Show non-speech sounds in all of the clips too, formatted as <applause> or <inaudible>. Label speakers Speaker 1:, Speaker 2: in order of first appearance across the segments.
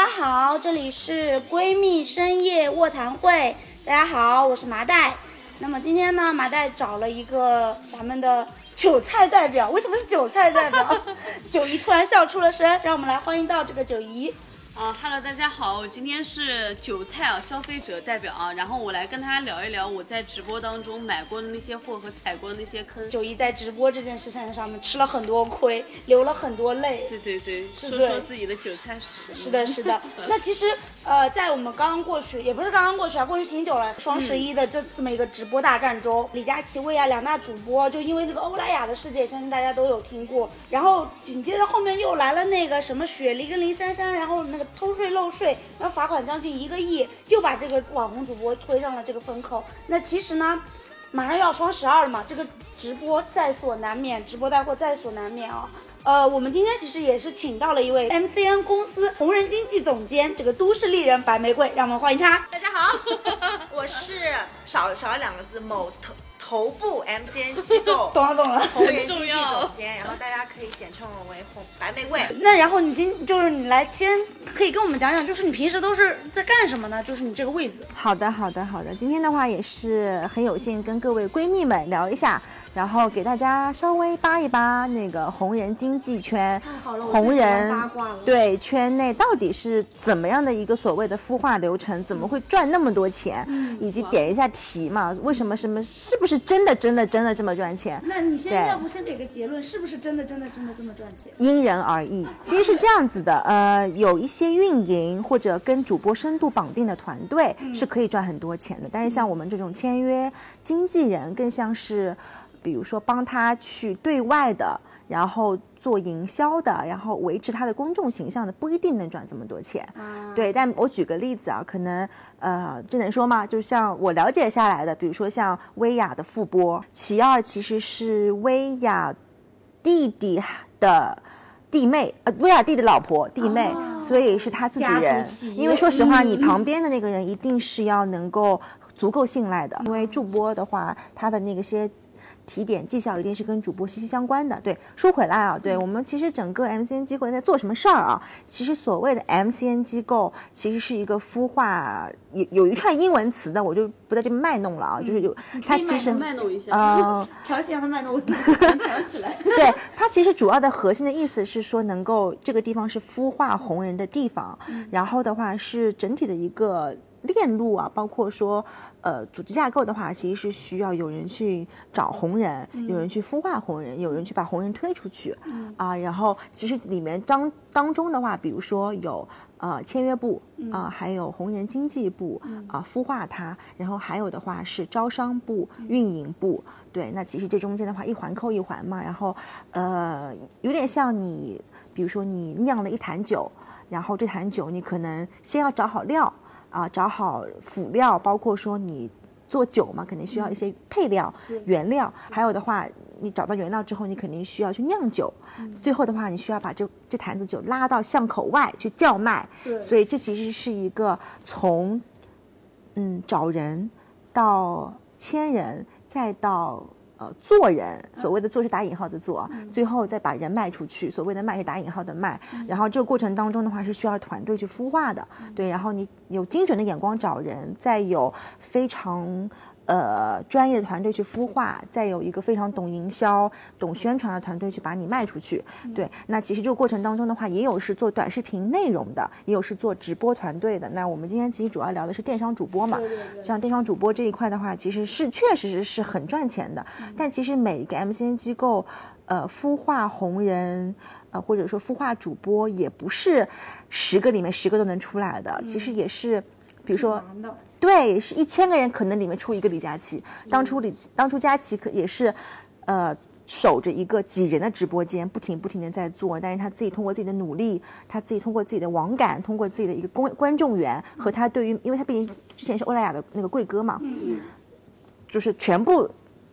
Speaker 1: 家好，这里是闺蜜深夜卧谈会。大家好，我是麻袋。那么今天呢，麻袋找了一个咱们的韭菜代表。为什么是韭菜代表？<laughs> 九姨突然笑出了声，让我们来欢迎到这个九姨。
Speaker 2: 啊哈喽，大家好，我今天是韭菜啊消费者代表啊，然后我来跟大家聊一聊我在直播当中买过的那些货和踩过的那些坑。
Speaker 1: 九一在直播这件事情上面吃了很多亏，流了很多泪。
Speaker 2: 对对对，说
Speaker 1: 对
Speaker 2: 说自己的韭菜史。
Speaker 1: 是的，是的。<laughs> 那其实，呃，在我们刚刚过去，也不是刚刚过去啊，过去挺久了。双十一的这这么一个直播大战中，李佳琦、薇娅两大主播就因为这个欧莱雅的事件，相信大家都有听过。然后紧接着后面又来了那个什么雪梨跟林珊珊，然后那个偷税漏税，然后罚款将近一个亿，又把这个网红主播推上了这个风口。那其实呢？马上要双十二了嘛，这个直播在所难免，直播带货在所难免啊。呃，我们今天其实也是请到了一位 MCN 公司红人经济总监，这个都市丽人白玫瑰，让我们欢迎她。
Speaker 3: 大家好，<laughs> 我是少少了两个字，某头头部 MCN 机构
Speaker 1: 懂了 <laughs> 懂了。
Speaker 3: 红人经济
Speaker 2: 重要
Speaker 3: 总监，然后大家可以简称我为红白玫瑰。<laughs>
Speaker 1: 那然后你今就是你来先可以跟我们讲讲，就是你平时都是在干什么呢？就是你这个位置。
Speaker 4: 好的，好的，好的。今天的话也是很有幸跟各位闺蜜们聊一下，然后给大家稍微扒一扒那个红人经济圈，红人
Speaker 1: 八卦了
Speaker 4: 对圈内到底是怎么样的一个所谓的孵化流程，怎么会赚那么多钱，
Speaker 1: 嗯
Speaker 4: 以及点一下题嘛，为什么什么是不是真的真的真的这么赚钱？
Speaker 1: 那你先
Speaker 4: 对
Speaker 1: 要不先给个结论，是不是真的真的真的这么赚钱？
Speaker 4: 因人而异。其实是这样子的，呃，有一些运营或者跟主播深度绑定的团队是可以赚很多钱的，但是像我们这种签约经纪人，更像是，比如说帮他去对外的，然后做营销的，然后维持他的公众形象的，不一定能赚这么多钱。对，但我举个例子啊，可能呃，这能说吗？就像我了解下来的，比如说像薇娅的复播，其二其实是薇娅弟弟的弟妹，呃，薇娅弟的老婆弟妹，所以是他自己人因为说实话，
Speaker 1: 嗯
Speaker 4: 你旁边的那个人一定是要能够足够信赖的，因为助播的话，他的那个些。提点绩效一定是跟主播息息相关的。对，说回来啊，对我们其实整个 MCN 机构在做什么事儿啊？其实所谓的 MCN 机构，其实是一个孵化，有有一串英文词的，我就不在这边卖弄了啊，就是有它其实
Speaker 2: 卖弄一下。
Speaker 4: 呃，
Speaker 1: 乔西让他卖弄，<laughs> 我想起来。
Speaker 4: 对，它其实主要的核心的意思是说，能够这个地方是孵化红人的地方，然后的话是整体的一个链路啊，包括说，呃，组织架构的话，其实是需要有人去找红人，有人去孵化红人，有人去把红人推出去，啊，然后其实里面当当中的话，比如说有。呃，签约部啊、还有红人经济部啊、孵化它，然后还有的话是招商部、运营部，对，那其实这中间的话一环扣一环嘛，然后呃，有点像你，比如说你酿了一坛酒，然后这坛酒你可能先要找好料啊、找好辅料，包括说你做酒嘛，肯定需要一些配料、原料，还有的话，你找到原料之后，你肯定需要去酿酒，最后的话，你需要把这这坛子酒拉到巷口外去叫卖，所以这其实是一个从嗯找人到签人，再到呃做人，所谓的做是打引号的做，最后再把人卖出去，所谓的卖是打引号的卖。然后这个过程当中的话是需要团队去孵化的，对，然后你有精准的眼光找人，再有非常。呃，专业的团队去孵化，再有一个非常懂营销、懂宣传的团队去把你卖出去。对，那其实这个过程当中的话，也有是做短视频内容的，也有是做直播团队的。那我们今天其实主要聊的是电商主播嘛，像电商主播这一块的话，其实是确实是是很赚钱的。但其实每一个 MCN 机构，呃，孵化红人，呃，或者说孵化主播，也不是十个里面十个都能出来的。其实也是，比如说。对，是一千个人，可能里面出一个李佳琦。当初李，当初佳琦可也是，呃，守着一个几人的直播间，不停不停的在做。但是他自己通过自己的努力，他自己通过自己的网感，通过自己的一个观观众缘和他对于，因为他毕竟之前是欧莱雅的那个贵哥嘛，就是全部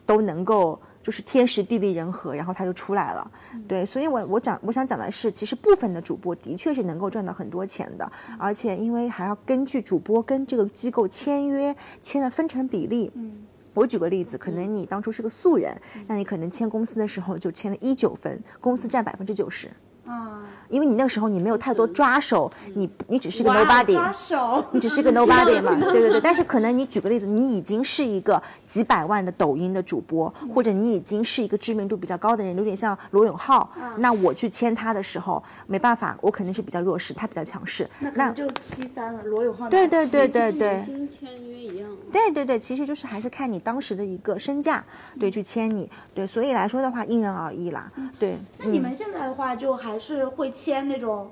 Speaker 4: 都能够。就是天时地利人和，然后他就出来了，对，所以我我讲我想讲的是，其实部分的主播的确是能够赚到很多钱的，而且因为还要根据主播跟这个机构签约签的分成比例，嗯。我举个例子，可能你当初是个素人，那你可能签公司的时候就签了一九分，公司占百分之九十，
Speaker 1: 啊，
Speaker 4: 因为你那个时候你没有太多抓手，你你只是个 nobody，
Speaker 1: 抓手，
Speaker 4: 你只是个 nobody <laughs> 嘛，对对对。但是可能你举个例子，你已经是一个几百万的抖音的主播，或者你已经是一个知名度比较高的人，有点像罗永浩。那我去签他的时候，没办法，我肯定是比较弱势，他比较强势。
Speaker 1: 那可能就七三了，罗永浩
Speaker 4: 对对对对对。
Speaker 2: 新签约一样。
Speaker 4: 对对对，其实就是还是看你当时的一个身价，对，去签你，对，所以来说的话，因人而异啦，对。
Speaker 1: 那你们现在的话，就还是会签那种，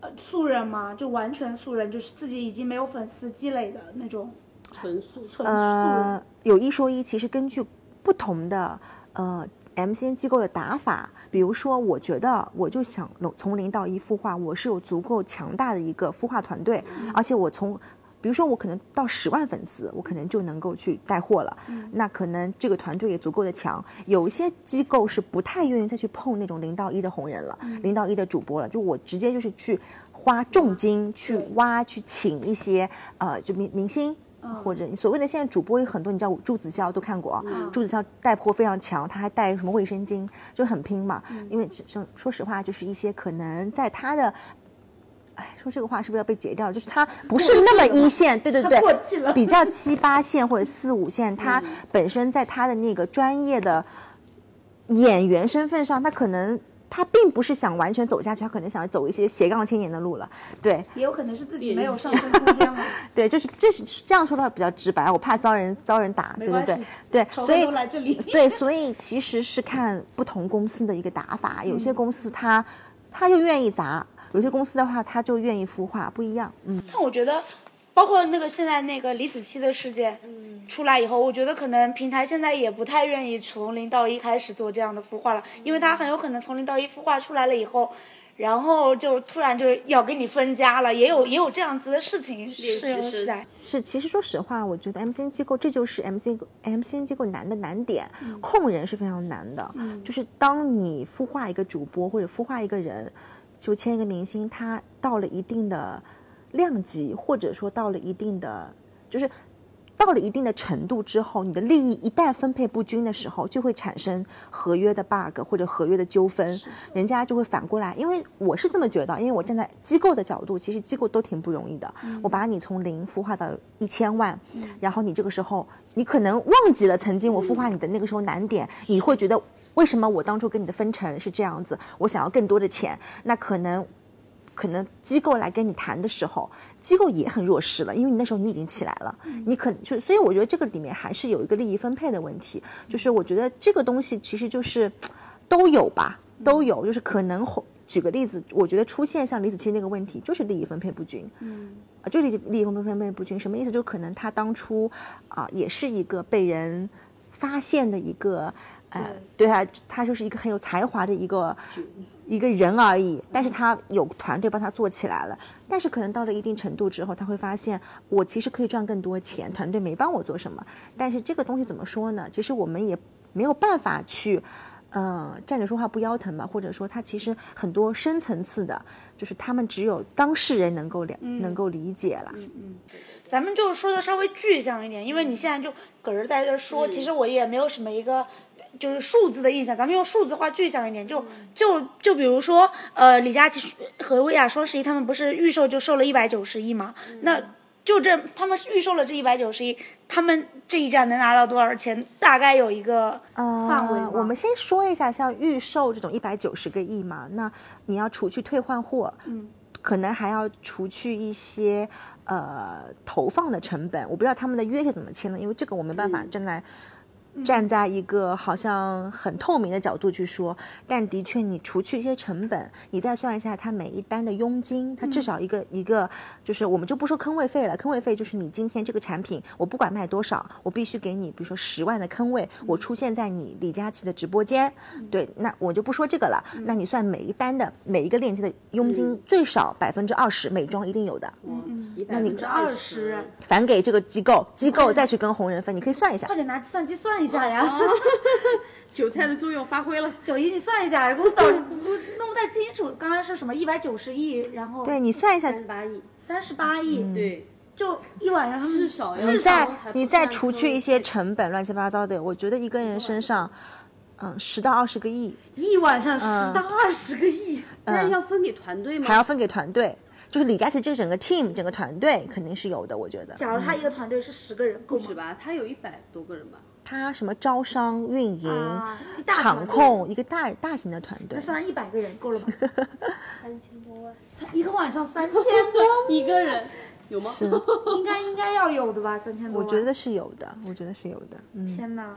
Speaker 1: 呃，素人吗？就完全素人，就是自己已经没有粉丝积累的那种
Speaker 2: 纯素
Speaker 1: 纯素
Speaker 4: 呃
Speaker 1: 人。，
Speaker 4: 有一说一，其实根据不同的呃 MCN 机构的打法，比如说，我觉得我就想从零到一孵化，我是有足够强大的一个孵化团队，而且我从。比如说，我可能到十万粉丝，我可能就能够去带货了。那可能这个团队也足够的强。有一些机构是不太愿意再去碰那种零到一的红人了，零到一的主播了。就我直接就是去花重金去挖、去请一些呃，就明明星，或者你所谓的现在主播有很多，你知道朱子骁都看过啊，朱子骁带货非常强，他还带什么卫生巾，就很拼嘛。因为说说实话，就是一些可能在他的。哎，说这个话是不是要被截掉？就是他不是那么一线，对对对，
Speaker 1: 过气了
Speaker 4: 比较七八线或者四五线，他本身在他的那个专业的演员身份上，他可能他并不是想完全走下去，他可能想走一些斜杠青年的路了。对
Speaker 1: 也有可能是自己没有上升空间了。<laughs>
Speaker 4: 对，就是这是这样说的话比较直白，我怕遭人遭人打，对对对对，所以。对，所以其实是看不同公司的一个打法，有些公司他他就愿意砸，有些公司的话他就愿意孵化，不一样。嗯，
Speaker 1: 但我觉得，包括那个现在那个李子柒的事件嗯出来以后，我觉得可能平台现在也不太愿意从零到一开始做这样的孵化了，因为它很有可能从零到一孵化出来了以后。然后就突然就要给你分家了，也有也有这样子的事情是有
Speaker 2: 习生
Speaker 1: 在。
Speaker 4: 是，其实说实话，我觉得 MCN 机构这就是 MCN MCN 机构难的难点，控人是非常难的。就是当你孵化一个主播或者孵化一个人，就签一个明星，他到了一定的量级，或者说到了一定的，就是。到了一定的程度之后，你的利益一旦分配不均的时候，就会产生合约的 bug 或者合约的纠纷，人家就会反过来。因为我是这么觉得，因为我站在机构的角度，其实机构都挺不容易的。我把你从零孵化到一千万，然后你这个时候，你可能忘记了曾经我孵化你的那个时候难点，你会觉得为什么我当初跟你的分成是这样子？我想要更多的钱，那可能。可能机构来跟你谈的时候，机构也很弱势了，因为你那时候你已经起来了，你可就所以我觉得这个里面还是有一个利益分配的问题，就是我觉得这个东西其实就是都有吧，都有，就是可能举个例子，我觉得出现像李子柒那个问题，就是利益分配不均，嗯，啊，就利益利益分配不均，什么意思？就可能他当初啊也是一个被人发现的一个。呃，对啊，他就是一个很有才华的一个一个人而已，但是他有团队帮他做起来了。但是可能到了一定程度之后，他会发现我其实可以赚更多钱，团队没帮我做什么。但是这个东西怎么说呢？其实我们也没有办法去，嗯，站着说话不腰疼吧，或者说他其实很多深层次的，就是他们只有当事人能够了、能够理解了。
Speaker 1: 嗯嗯，咱们就说的稍微具象一点，因为你现在就搁这在这说，其实我也没有什么一个。就是数字的印象，咱们用数字化具象一点，就就就比如说，呃，李佳琦和薇娅双十一，他们不是预售就售了一百九十亿嘛？那就这，他们预售了这一百九十亿，他们这一站能拿到多少钱？大概有一个范围、
Speaker 4: 呃。我们先说一下，像预售这种一百九十个亿嘛，那你要除去退换货，
Speaker 1: 嗯，
Speaker 4: 可能还要除去一些呃投放的成本。我不知道他们的约是怎么签的，因为这个我没办法站在。站在一个好像很透明的角度去说，但的确，你除去一些成本，你再算一下它每一单的佣金，它至少一个、
Speaker 1: 嗯、
Speaker 4: 一个，就是我们就不说坑位费了，坑位费就是你今天这个产品，我不管卖多少，我必须给你，比如说十万的坑位，我出现在你李佳琦的直播间，
Speaker 1: 嗯、
Speaker 4: 对，那我就不说这个了，那你算每一单的每一个链接的佣金最少百分之二十，美妆一定有的，
Speaker 2: 嗯，
Speaker 1: 那你这二十
Speaker 4: 返给这个机构，机构再去跟红人分，你可以算一下，
Speaker 1: 快点拿计算机算一下呀。
Speaker 2: 韭菜的作用发挥了。
Speaker 1: 九一，你算一下，我搞我弄不太清楚。刚刚是什么？一百九十亿，然后
Speaker 4: 对你算一下，
Speaker 2: 三十八亿，
Speaker 1: 三十八亿，
Speaker 2: 对，
Speaker 1: 就一晚上他们
Speaker 2: 至少
Speaker 4: 你再你再除去一些成本，乱七八糟的，我觉得一个人身上嗯，十到二十个亿，
Speaker 1: 一晚上十到二十个亿，
Speaker 2: 但是要分给团队吗？
Speaker 4: 还要分给团队。就是李佳琦这整个 team 整个团队肯定是有的，我觉得。
Speaker 1: 假如他一个团队是十个人，够吗
Speaker 2: 不止？吧？他有一百多个人吧？
Speaker 4: 他什么招商、运营、场控，一个大大型的团队
Speaker 1: 那。算一百个人够了吧？<laughs>
Speaker 2: 三千多万
Speaker 1: 一个晚上三千多，<laughs>
Speaker 2: 一个人，有吗？
Speaker 4: 是，
Speaker 1: 应该应该要有的吧？三千多万，
Speaker 4: 我觉得是有的，我觉得是有的。嗯，
Speaker 1: 天哪，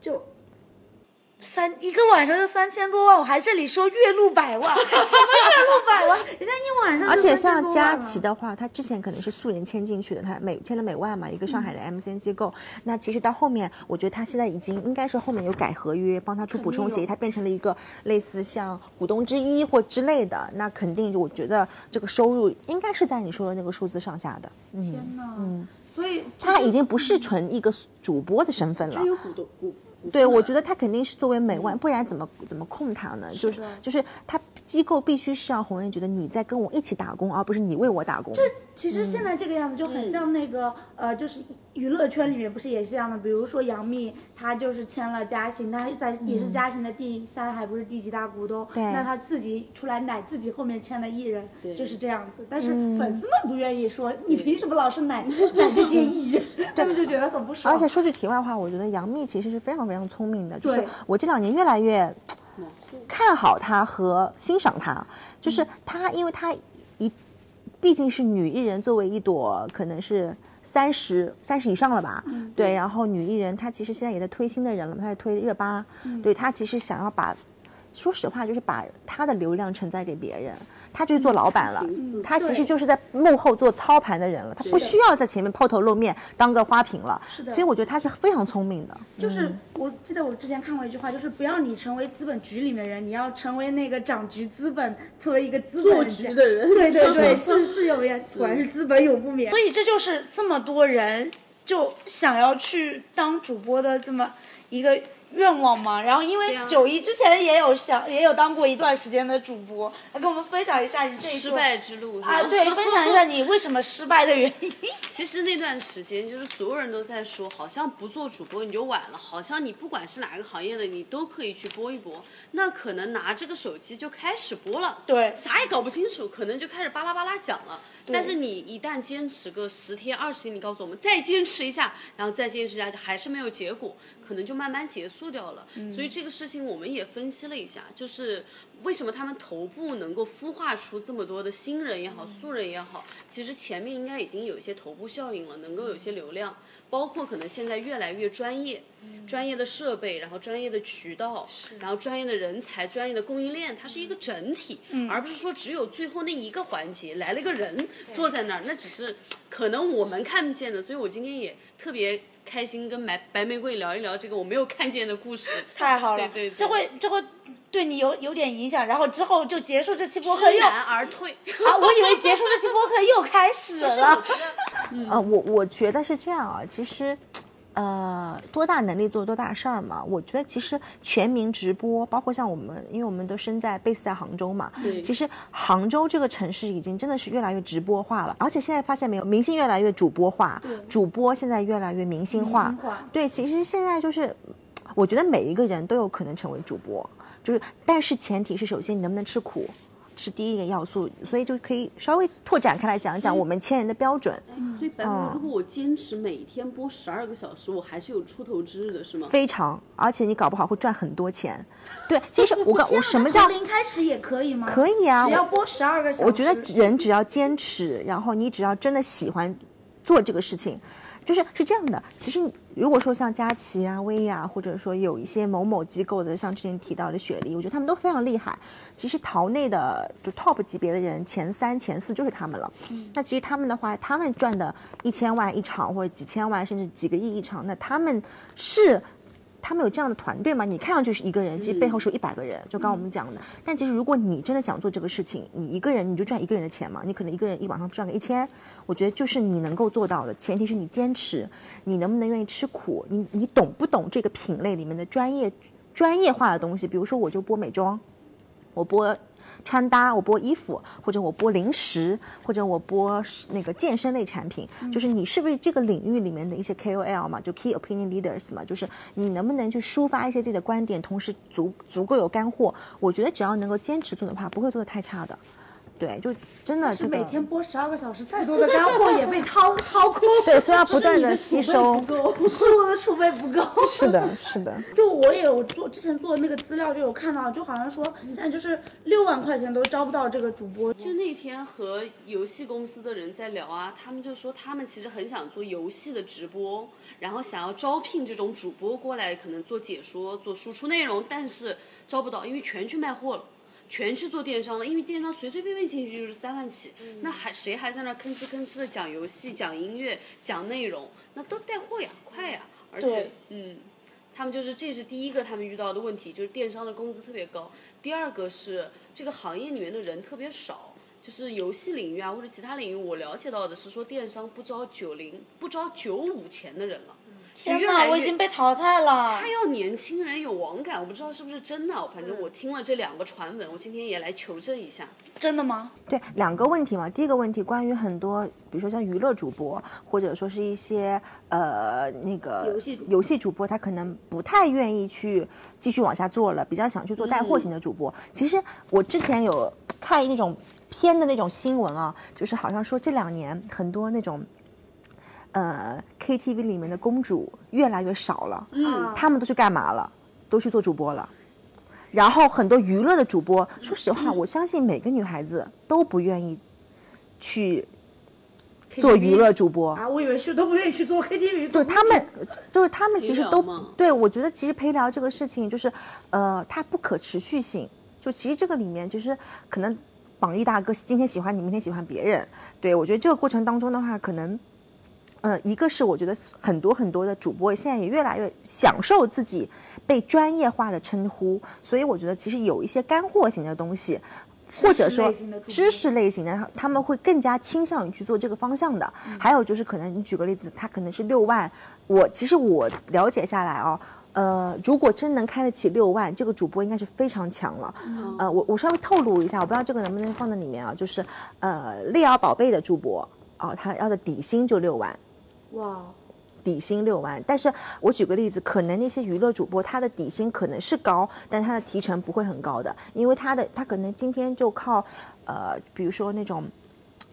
Speaker 1: 就三一个晚上就三千多万，我还这里说月入百万，什么月入百万？人家一晚上
Speaker 4: 而且
Speaker 1: 3000多万
Speaker 4: 像佳
Speaker 1: 了
Speaker 4: 琦的话，他之前可能是素人签进去的，他美签了美万嘛，一个上海的 MCN 机构。那其实到后面，我觉得他现在已经应该是后面有改合约，帮他出补充协议，他变成了一个类似像股东之一或之类的。那肯定，我觉得这个收入应该是在你说的那个数字上下的。嗯，
Speaker 1: 天哪，嗯，所以
Speaker 4: 他已经不是纯一个主播的身份了
Speaker 2: 他。有股东股。股
Speaker 4: 对，我觉得他肯定是作为美万，不然怎么怎么控他呢？就是就是他机构必须是让红人觉得你在跟我一起打工，而不是你为我打工。
Speaker 1: 这其实现在这个样子就很像那个、呃，就是娱乐圈里面不是也是这样的？比如说杨幂，她就是签了嘉行，她在也是嘉行的第三还不是第几大股东，
Speaker 4: 对
Speaker 1: 那她自己出来奶自己后面签的艺人，
Speaker 2: 对
Speaker 1: 就是这样子。但是粉丝们不愿意说，你凭什么老是奶奶这些艺人？<laughs> 他们就觉得很不爽。
Speaker 4: 而且说句题外话，我觉得杨幂其实是非常非常聪明的，就是我这两年越来越看好她和欣赏她，就是她，因为她一毕竟是女艺人，作为一朵可能是。三十三十以上了吧？对，然后女艺人她其实现在也在推新的人了，她在推热巴，对她其实想要把，说实话就是把她的流量承载给别人，她就是做老板了，他其实就是在幕后做操盘的人了，他不需要在前面抛头露面当个花瓶了。
Speaker 1: 是的
Speaker 4: 所以我觉得他是非常聪明的。
Speaker 1: 就是我记得我之前看过一句话，就是不要你成为资本局里面的人，你要成为那个掌局资本作为一个资本家
Speaker 2: 局的人
Speaker 1: 对对对，是是有缘，果然是资本永不眠。所以这就是这么多人就想要去当主播的这么一个愿望嘛。然后因为九一之前也有想也有当过一段时间的主播，来跟我们分享一下你这一
Speaker 2: 失败之路
Speaker 1: 啊，对，分享一下你为什么失败的原因。<laughs>
Speaker 2: 其实那段时间，就是所有人都在说，好像不做主播你就晚了，好像你不管是哪个行业的，你都可以去播一播。那可能拿这个手机就开始播了，
Speaker 1: 对
Speaker 2: 啥也搞不清楚，可能就开始巴拉巴拉讲了。但是你一旦坚持个十天、二十天，你告诉我们再坚持一下，然后再坚持一下，还是没有结果，可能就慢慢结束掉了。所以这个事情我们也分析了一下，就是为什么他们头部能够孵化出这么多的新人也好、素人也好，其实前面应该已经有一些头部效应了，能够有些流量，包括可能现在越来越专业，专业的设备，然后专业的渠道，然后专业的人才、专业的供应链，它是一个整体，而不是说只有最后那一个环节来了个人坐在那儿，那只是可能我们看不见的。所以我今天也特别开心跟白白玫瑰聊一聊这个我没有看见的故事。
Speaker 1: 太好了，
Speaker 2: 对对对。
Speaker 1: 这会这会对你有有点影响，然后之后就结束这期播客又
Speaker 2: 知难而退。
Speaker 1: 啊，我以为结束这期播客又开始了。
Speaker 4: 呃，<laughs> 我我觉得是这样啊，其实。呃，多大能力做多大事儿嘛？我觉得其实全民直播，包括像我们，因为我们都身在 base 在杭州嘛，其实杭州这个城市已经真的是越来越直播化了，而且现在发现没有，明星越来越主播化，主播现在越来越明星化，
Speaker 1: 明星化
Speaker 4: 对，其实现在就是，我觉得每一个人都有可能成为主播，就是，但是前提是首先你能不能吃苦。是第一个要素，所以就可以稍微拓展开来讲一讲我们千人的标准。
Speaker 2: 所以白玫瑰，如果我坚持每天播十二个小时，我还是有出头之日的，是吗？
Speaker 4: 非常，而且你搞不好会赚很多钱。对，其实我 <laughs> 告我什么叫
Speaker 1: 从零开始也可以吗？
Speaker 4: 可以啊？
Speaker 1: 只要播十二个小时。
Speaker 4: 我觉得人只要坚持，然后你只要真的喜欢做这个事情，就是是这样的。其实如果说像佳琪啊、薇娅，或者说有一些某某机构的，像之前提到的雪莉，我觉得他们都非常厉害。其实淘内的就 top 级别的人，前三、前四就是他们了。那其实他们的话，他们赚的一千万一场，或者几千万，甚至几个亿一场，那他们是。他们有这样的团队吗？你看上去是一个人，其实背后是有一百个人。就刚刚我们讲的，但其实如果你真的想做这个事情，你一个人你就赚一个人的钱嘛。你可能一个人一晚上赚个一千，我觉得就是你能够做到的。前提是你坚持，你能不能愿意吃苦，你你懂不懂这个品类里面的专业专业化的东西？比如说，我就播美妆，我播穿搭，我播衣服，或者我播零食，或者我播那个健身类产品，就是你是不是这个领域里面的一些 KOL 嘛，就 Key Opinion Leaders 嘛，就是你能不能去抒发一些自己的观点，同时足足够有干货。我觉得只要能够坚持做的话，不会做的太差的。对，就真的这个
Speaker 1: 每天播十二个小时，再多的干货也被掏 <laughs> 掏空。
Speaker 4: 对，所以要不断的吸收。<laughs>
Speaker 1: 是我的储备不够。
Speaker 4: 是的，是的。
Speaker 1: 就我也有做之前做的那个资料，就有看到，就好像说现在就是六万块钱都招不到这个主播。
Speaker 2: 就那天和游戏公司的人在聊啊，他们就说他们其实很想做游戏的直播，然后想要招聘这种主播过来，可能做解说、做输出内容，但是招不到，因为全去卖货了。全去做电商了，因为电商随随便便进去就是三万起，那还谁还在那吭哧吭哧的讲游戏、讲音乐、讲内容？那都带货呀，快呀！而且，嗯，他们就是这是第一个他们遇到的问题，就是电商的工资特别高。第二个是这个行业里面的人特别少，就是游戏领域啊或者其他领域，我了解到的是说电商不招九零不招九五前的人了。
Speaker 1: 天哪，我已经被淘汰了。
Speaker 2: 他要年轻人有网感，我不知道是不是真的。反正我听了这两个传闻，我今天也来求证一下。
Speaker 1: 真的吗？
Speaker 4: 对，两个问题嘛。第一个问题，关于很多，比如说像娱乐主播，或者说是一些呃那个
Speaker 1: 游戏
Speaker 4: 游戏主播，他可能不太愿意去继续往下做了，比较想去做带货型的主播。其实我之前有看那种偏的那种新闻啊，就是好像说这两年很多那种。呃，KTV 里面的公主越来越少了，嗯，他们都去干嘛了？都去做主播了。然后很多娱乐的主播，说实话，我相信每个女孩子都不愿意去做娱乐主播
Speaker 1: 啊。我以为是都不愿意去做 KTV。
Speaker 4: 就他们，就是他们其实都对。我觉得其实陪聊这个事情，就是呃，它不可持续性。就其实这个里面，就是可能榜一大哥今天喜欢你，明天喜欢别人。对我觉得这个过程当中的话，可能。嗯，一个是我觉得很多很多的主播现在也越来越享受自己被专业化的称呼，所以我觉得其实有一些干货型的东西，或者说知识类型的，他们会更加倾向于去做这个方向的。还有就是可能你举个例子，他可能是六万，我其实我了解下来哦，呃，如果真能开得起六万，这个主播应该是非常强了。呃，我我稍微透露一下，我不知道这个能不能放在里面啊，就是呃，丽瑶宝贝的主播啊，他要的底薪就六万。哇，底薪六万，但是我举个例子，可能那些娱乐主播他的底薪可能是高，但他的提成不会很高的，因为他的他可能今天就靠，呃，比如说那种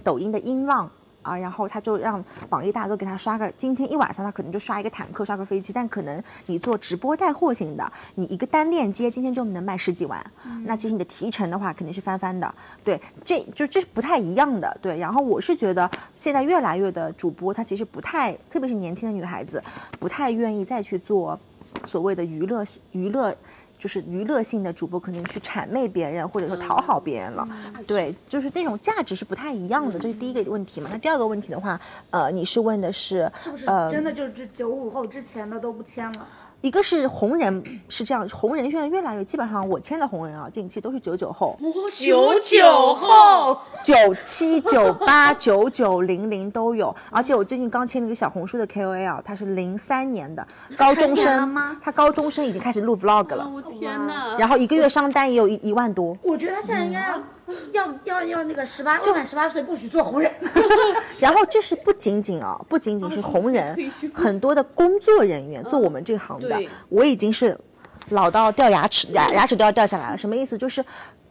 Speaker 4: 抖音的音浪。啊，然后他就让榜一大哥给他刷个，今天一晚上他可能就刷一个坦克，刷个飞机。但可能你做直播带货型的，你一个单链接今天就能卖十几万，那其实你的提成的话肯定是翻番的。对，这就这是不太一样的。对，然后我是觉得现在越来越的主播，他其实不太，特别是年轻的女孩子，不太愿意再去做所谓的娱乐娱乐。就是娱乐性的主播可能去谄媚别人，或者说讨好别人了，对，就是那种价值是不太一样的，这是第一个问题嘛。那第二个问题的话，呃，你是问的是，
Speaker 1: 是不是真的就是九五后之前的都不签了？
Speaker 4: 一个是红人是这样，红人现在越来越基本上我签的红人啊，近期都是九九后，
Speaker 1: 九九后，
Speaker 4: 九七九八九九零零都有。而且我最近刚签了一个小红书的 KOL，他是零三年的高中生
Speaker 1: 吗？
Speaker 4: 他高中生已经开始录 vlog 了，
Speaker 2: 我天哪！
Speaker 4: 然后一个月上单也有一一万多。
Speaker 1: 我觉得他现在应该。要要要要那个十八就满十八岁不许做红人，<laughs>
Speaker 4: 然后这是不仅仅啊，不仅仅是红人，<laughs> 很多的工作人员做我们这行的，我已经是老到掉牙齿，牙牙齿都要掉下来了。什么意思？就是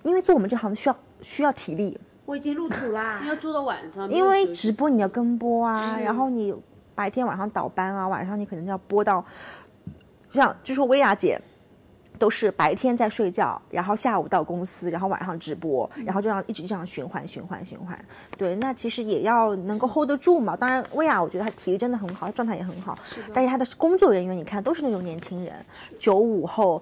Speaker 4: 因为做我们这行的需要需要体力，
Speaker 1: 我已经入土啦，<laughs>
Speaker 2: 要做到晚上，
Speaker 4: 因为直播你要跟播啊，然后你白天晚上倒班啊，晚上你可能要播到，像就说薇娅姐。都是白天在睡觉，然后下午到公司，然后晚上直播，然后这样一直这样循环循环循环。对，那其实也要能够 hold 得住嘛。当然，薇娅我觉得她体力真的很好，状态也很好。是的。但是她的工作人员，你看都是那种年轻人，九五后、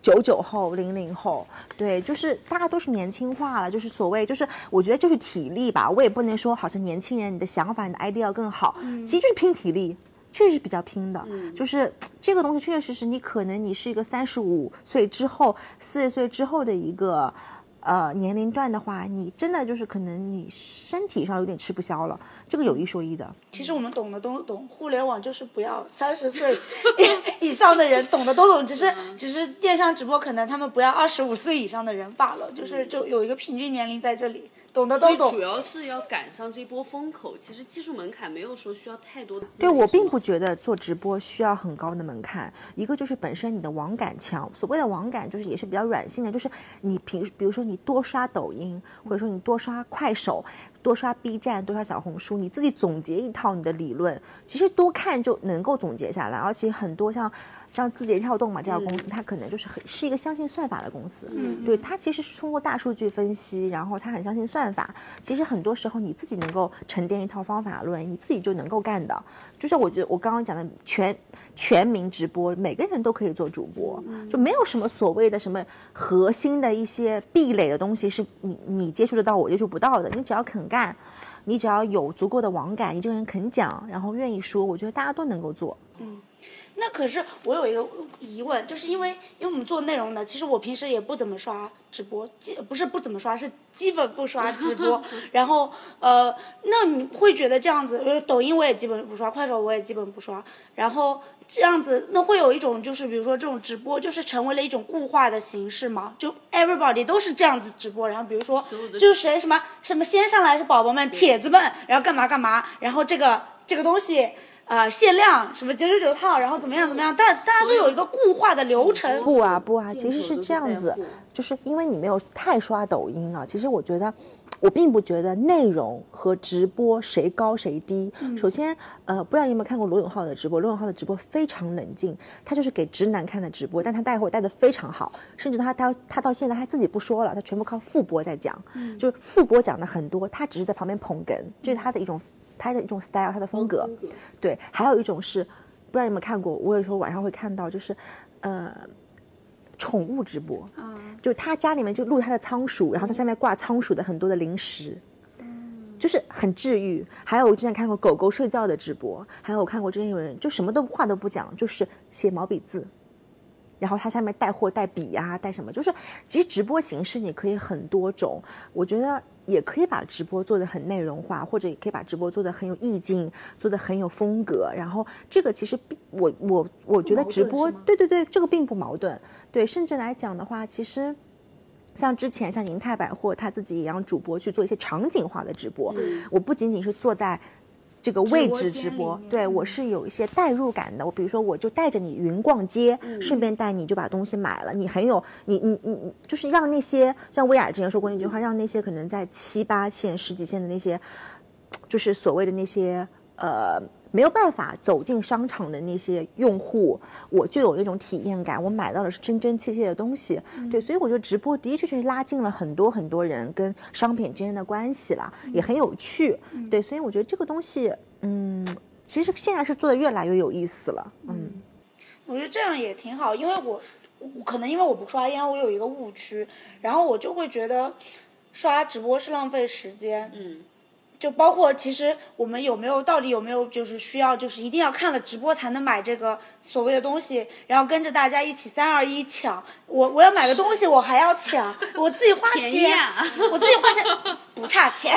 Speaker 4: 九九后、零零后，对，就是大家都是年轻化了。就是所谓，就是我觉得就是体力吧。我也不能说好像年轻人你的想法、你的 idea 更好，其实就是拼体力。确实比较拼的，就是 <tsk> 这个东西确确实是，你可能你是一个三十五岁之后、四十岁之后的一个呃年龄段的话，你真的就是可能你身体上有点吃不消了，这个有一说一的。
Speaker 1: 其实我们懂的都懂，互联网就是不要三十岁 <laughs> 以上的人懂的都懂，只是只是电商直播可能他们不要二十五岁以上的人罢了，就是就有一个平均年龄在这里，懂的都懂
Speaker 2: 主。要是要赶上这波风口，其实技术门槛没有说需要太多的。
Speaker 4: 对我并不觉得做直播需要很高的门槛，一个就是本身你的网感强，所谓的网感就是也是比较软性的，就是你平比如说你多刷抖音，或者说你多刷快手。多刷 B 站，多刷小红书，你自己总结一套你的理论，其实多看就能够总结下来。而且很多像像字节跳动嘛这家公司，它可能就是很是一个相信算法的公司，
Speaker 1: 嗯
Speaker 4: 对它其实是通过大数据分析，然后它很相信算法。其实很多时候你自己能够沉淀一套方法论，你自己就能够干的。就是我觉得我刚刚讲的全全民直播，每个人都可以做主播，就没有什么所谓的什么核心的一些壁垒的东西是你你接触得到我接触不到的。你只要肯干，你只要有足够的网感，你这个人肯讲，然后愿意说，我觉得大家都能够做。
Speaker 1: 那可是我有一个疑问，就是因为因为我们做内容的，其实我平时也不怎么刷直播，基不是不怎么刷，是基本不刷直播。<laughs> 然后呃，那你会觉得这样子，呃，抖音我也基本不刷，快手我也基本不刷，然后这样子，那会有一种就是比如说这种直播，就是成为了一种固化的形式嘛？就 everybody 都是这样子直播，然后比如说就是谁什么什么先上来是宝宝们铁子们，然后干嘛干嘛，然后这个这个东西。呃，限量什么九九九套，然后怎么样怎么样，大大家都有一个固化的流程。
Speaker 4: 不啊不啊，其实是这样子，就是因为你没有太刷抖音啊。其实我觉得，我并不觉得内容和直播谁高谁低。首先，呃，不知道你有没有看过罗永浩的直播？罗永浩的直播非常冷静，他就是给直男看的直播，但他带货带的非常好，甚至他他他到现在他自己不说了，他全部靠副播在讲，就是副播讲的很多，他只是在旁边捧哏，这是他的一种他的一种 style，他的风格。对，还有一种是，不知道你有没有看过，我有时候晚上会看到，就是，呃，宠物直播，就是他家里面就录他的仓鼠，然后他下面挂仓鼠的很多的零食，就是很治愈。还有我之前看过狗狗睡觉的直播，还有我看过之前有人就什么都话都不讲，就是写毛笔字。然后他下面带货带笔呀、带什么，就是其实直播形式你可以很多种，我觉得也可以把直播做得很内容化，或者也可以把直播做得很有意境，做得很有风格。然后这个其实并我我我觉得直播对对对，这个并不矛盾。对，甚至来讲的话，其实。像之前像银泰百货，他自己也让主播去做一些场景化的直播。我不仅仅是坐在这个位置直播，对我是有一些代入感的。我比如说，我就带着你云逛街，
Speaker 1: 嗯
Speaker 4: 顺便带你就把东西买了，你很有你你你你，就是让那些像薇娅之前说过那句话，让那些可能在七八线、十几线的那些，就是所谓的那些呃。没有办法走进商场的那些用户，我就有那种体验感，我买到的是真真切切的东西。对，所以我觉得直播的确确是拉近了很多很多人跟商品之间的关系啦，也很有趣。对，所以我觉得这个东西，嗯，其实现在是做的越来越有意思了。嗯，
Speaker 1: 我觉得这样也挺好，因为我我可能因为我不刷，因为我有一个误区，然后我就会觉得刷直播是浪费时间。
Speaker 2: 嗯，
Speaker 1: 就包括其实我们有没有到底有没有就是需要就是一定要看了直播才能买这个所谓的东西，然后跟着大家一起三二一抢。我我要买个东西我还要抢，我自己花钱，
Speaker 2: 啊
Speaker 1: 我自己花钱 <laughs> 不差钱。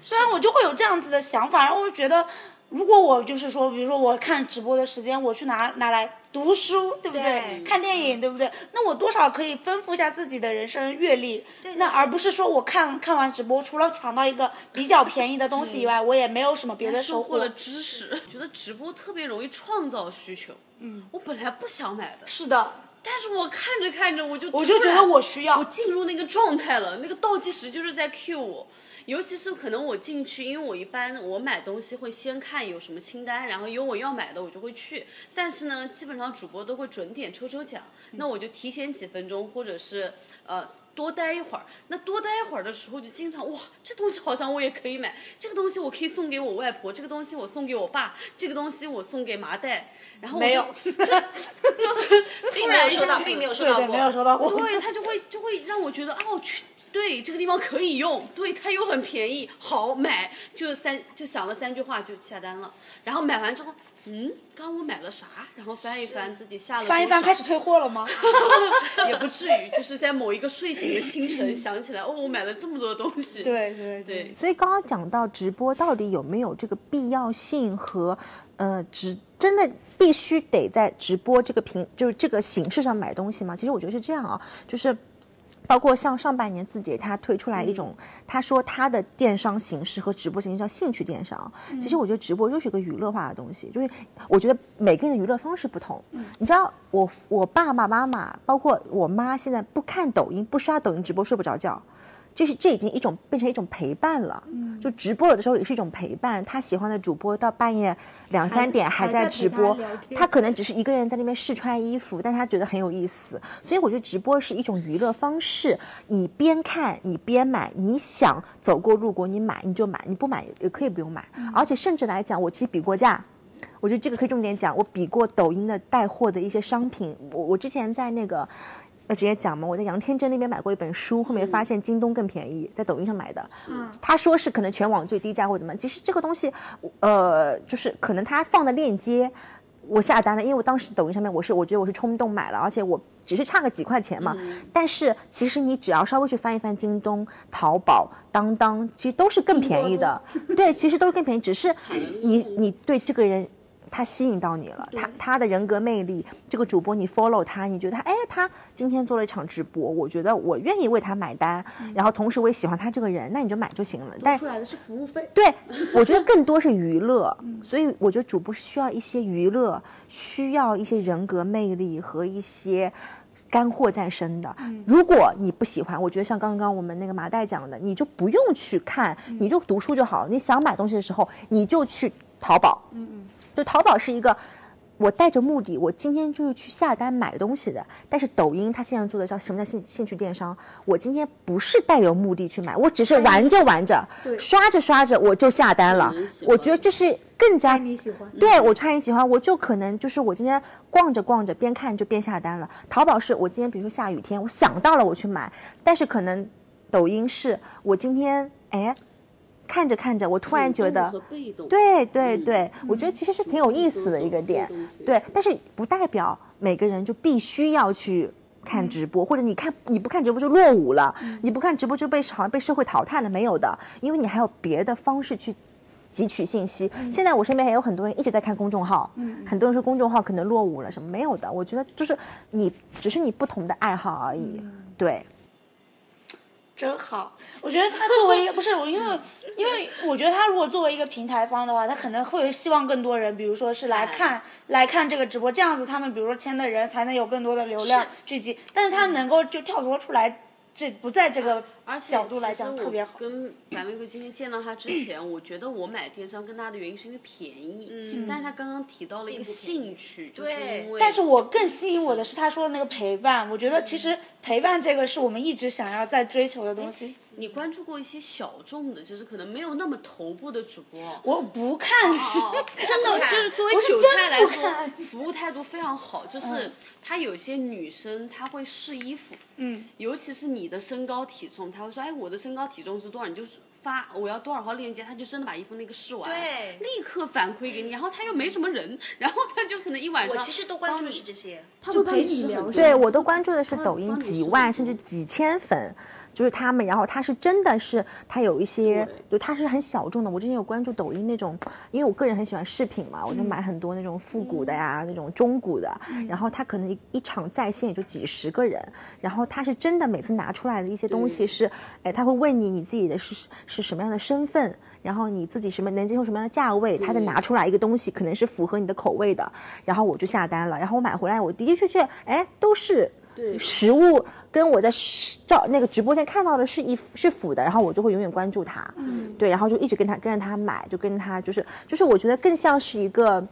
Speaker 1: 虽然 <laughs> 我就会有这样子的想法，然后我就觉得。如果我就是说，比如说我看直播的时间，我去拿拿来读书，对不对？
Speaker 3: 对
Speaker 1: 看电影，对不对？那我多少可以丰富一下自己的人生阅历。
Speaker 3: 对
Speaker 1: 那而不是说我看看完直播，除了抢到一个比较便宜的东西以外，我也没有什么别的
Speaker 2: 收获了。知识，觉得直播特别容易创造需求。嗯，我本来不想买的，
Speaker 1: 是的，
Speaker 2: 但是我看着看着我就
Speaker 1: 我就觉得我需要
Speaker 2: 我进入那个状态了，那个倒计时就是在 cue 我。尤其是可能我进去，因为我一般我买东西会先看有什么清单，然后有我要买的我就会去。但是呢，基本上主播都会准点抽抽奖，那我就提前几分钟，或者是呃多待一会儿。那多待一会儿的时候，就经常哇，这东西好像我也可以买，这个东西我可以送给我外婆，这个东西我送给我爸，这个东西我送给麻袋。然后我就
Speaker 1: 没有
Speaker 2: 就就 <laughs> 是突然一下子
Speaker 3: 并没有收到过，
Speaker 1: 没有收到 <laughs> 过。
Speaker 2: 对，他就会就会让我觉得哦，去对这个地方可以用，对它又很便宜，好买，就三就想了三句话就下单了。然后买完之后，嗯，刚刚我买了啥？然后翻一翻自己下了
Speaker 1: 翻一翻开始退货了吗？<laughs>
Speaker 2: 也不至于，就是在某一个睡醒的清晨想起来，哦，我买了这么多东西。
Speaker 1: 对对
Speaker 2: 对，
Speaker 4: 所以刚刚讲到直播到底有没有这个必要性和呃，直真的必须得在直播这个平就是这个形式上买东西吗？其实我觉得是这样啊，就是。包括像上半年字节，它推出来一种，他说他的电商形式和直播形式叫兴趣电商。其实我觉得直播就是一个娱乐化的东西，就是我觉得每个人的娱乐方式不同。你知道，我我爸爸妈妈，包括我妈，现在不看抖音，不刷抖音直播睡不着觉。这是这已经一种变成一种陪伴了，嗯就直播有的时候也是一种陪伴。他喜欢的主播到半夜两三点还在直播，他可能只是一个人在那边试穿衣服，但他觉得很有意思。所以我觉得直播是一种娱乐方式，你边看你边买，你想走过路过你买你就买，你不买也可以不用买。而且甚至来讲，我其实比过价。我觉得这个可以重点讲，我比过抖音的带货的一些商品。我我之前在那个。要直接讲嘛，我在杨天真那边买过一本书，后面发现京东更便宜，在抖音上买的。他说是可能全网最低价或怎么，其实这个东西，呃，就是可能他放的链接，我下单了，因为我当时抖音上面我是我觉得我是冲动买了，而且我只是差个几块钱嘛。但是其实你只要稍微去翻一翻京东、淘宝、当当，其实都是更便宜的。对，其实都是更便宜，只是 <laughs> 你你对这个人。他吸引到你了，他他的人格魅力，这个主播你 follow 他，你觉得他哎，他今天做了一场直播，我觉得我愿意为他买单，然后同时我也喜欢他这个人，那你就买就行了。但
Speaker 1: 出来的是服务费。
Speaker 4: 对，<laughs> 我觉得更多是娱乐，所以我觉得主播是需要一些娱乐，需要一些人格魅力和一些干货在身的。如果你不喜欢，我觉得像刚刚我们那个麻袋讲的，你就不用去看，你就读书就好了。你想买东西的时候，你就去淘宝。嗯嗯。就淘宝是一个，我带着目的，我今天就是去下单买东西的。但是抖音它现在做的叫什么叫兴兴趣电商？我今天不是带有目的去买，我只是玩着玩着，刷着刷着我就下单了。我觉得这是更加
Speaker 1: 你喜欢，
Speaker 4: 对我猜你喜欢，我就可能就是我今天逛着逛着边看就边下单了。淘宝是我今天比如说下雨天，我想到了我去买，但是可能抖音是我今天哎。看着看着，我突然觉得，对对对，我觉得其实是挺有意思的一个点，对。但是不代表每个人就必须要去看直播，或者你看你不看直播就落伍了，你不看直播就被好像被社会淘汰了，没有的，因为你还有别的方式去汲取信息。现在我身边还有很多人一直在看公众号，很多人说公众号可能落伍了什么，没有的。我觉得就是你只是你不同的爱好而已，对。
Speaker 1: 真好，我觉得他作为一个不是我，因为因为我觉得他如果作为一个平台方的话，他可能会希望更多人，比如说是来看来看这个直播，这样子他们比如说签的人才能有更多的流量聚集，但是他能够就跳脱出来。这不在这个角度来讲特别好。
Speaker 2: 跟白玫瑰今天见到他之前，我觉得我买电商跟他的原因是因为便宜。嗯。但是他刚刚提到了一个兴趣，就是因为。
Speaker 1: 但是我更吸引我的是他说的那个陪伴，我觉得其实陪伴这个是我们一直想要在追求的东西。
Speaker 2: 你关注过一些小众的，就是可能没有那么头部的主播。
Speaker 1: 我不看，<laughs>
Speaker 2: 真的就是作为韭菜来说，服务态度非常好。就是他有些女生，她会试衣服，嗯，尤其是你的身高体重，她会说，哎，我的身高体重是多少？你就是发我要多少号链接，他就真的把衣服那个试完，
Speaker 3: 对，
Speaker 2: 立刻反馈给你。然后他又没什么人，然后他就可能一晚上。
Speaker 3: 我其实都关注的是这些，
Speaker 2: 他会陪你聊。
Speaker 4: 对我都关注的是抖音几万甚至几千粉。就是他们，然后他是真的是他有一些，就他是很小众的。我之前有关注抖音那种，因为我个人很喜欢饰品嘛，我就买很多那种复古的呀，那种中古的。然后他可能一一场在线也就几十个人，然后他是真的每次拿出来的一些东西是，哎，他会问你你自己的是是什么样的身份，然后你自己什么能接受什么样的价位，他再拿出来一个东西，可能是符合你的口味的，然后我就下单了。然后我买回来，我的的确确，哎，都是。实物跟我在照那个直播间看到的是一是符的，然后我就会永远关注他，对，然后就一直跟他跟着他买，就跟他就是就是我觉得更像是一个。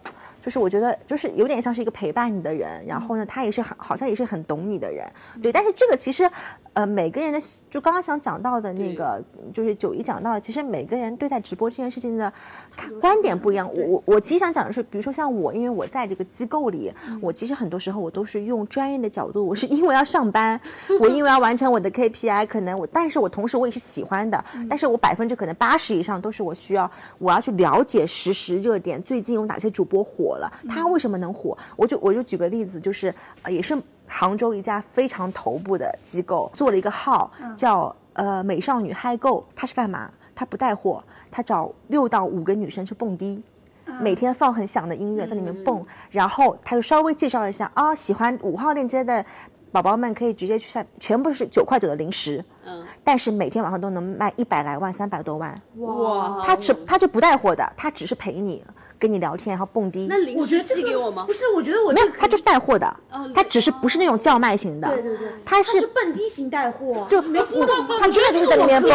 Speaker 4: 就是我觉得，就是有点像是一个陪伴你的人，然后呢，他也是很好像也是很懂你的人，对。但是这个其实，呃，每个人的就刚刚想讲到的那个，就是九一讲到了，其实每个人对待直播这件事情的看观点不一样。我我我其实想讲的是，比如说像我，因为我在这个机构里，我其实很多时候我都是用专业的角度，我是因为要上班，我因为要完成我的 KPI，可能我，但是我同时我也是喜欢的，但是我百分之可能八十以上都是我需要，我要去了解实时热点，最近有哪些主播火。火了。他为什么能火？我就我就举个例子，就是呃也是杭州一家非常头部的机构做了一个号，叫呃美少女嗨购，它是干嘛？它不带货，它找六到五个女生去蹦迪。每天放很响的音乐在里面蹦，然后他就稍微介绍一下啊，喜欢五号链接的宝宝们可以直接去下，全部是九块九的零食，
Speaker 2: 嗯，
Speaker 4: 但是每天晚上都能卖一百来万、三百多万。
Speaker 2: 哇，
Speaker 4: 他只他就不带货的，他只是陪你跟你聊天，然后蹦迪。
Speaker 2: 那零食
Speaker 1: 我觉得这个
Speaker 2: 寄给我吗
Speaker 1: 不？是，我觉得我
Speaker 4: 没，有他就是带货的
Speaker 2: 哦，
Speaker 4: 他只是不是那种叫卖型的，
Speaker 1: 对对对，
Speaker 4: 他
Speaker 1: 是
Speaker 4: 是
Speaker 1: 蹦迪型带货，
Speaker 4: 就
Speaker 1: 没听懂吗？
Speaker 4: 他真的就是在里面蹦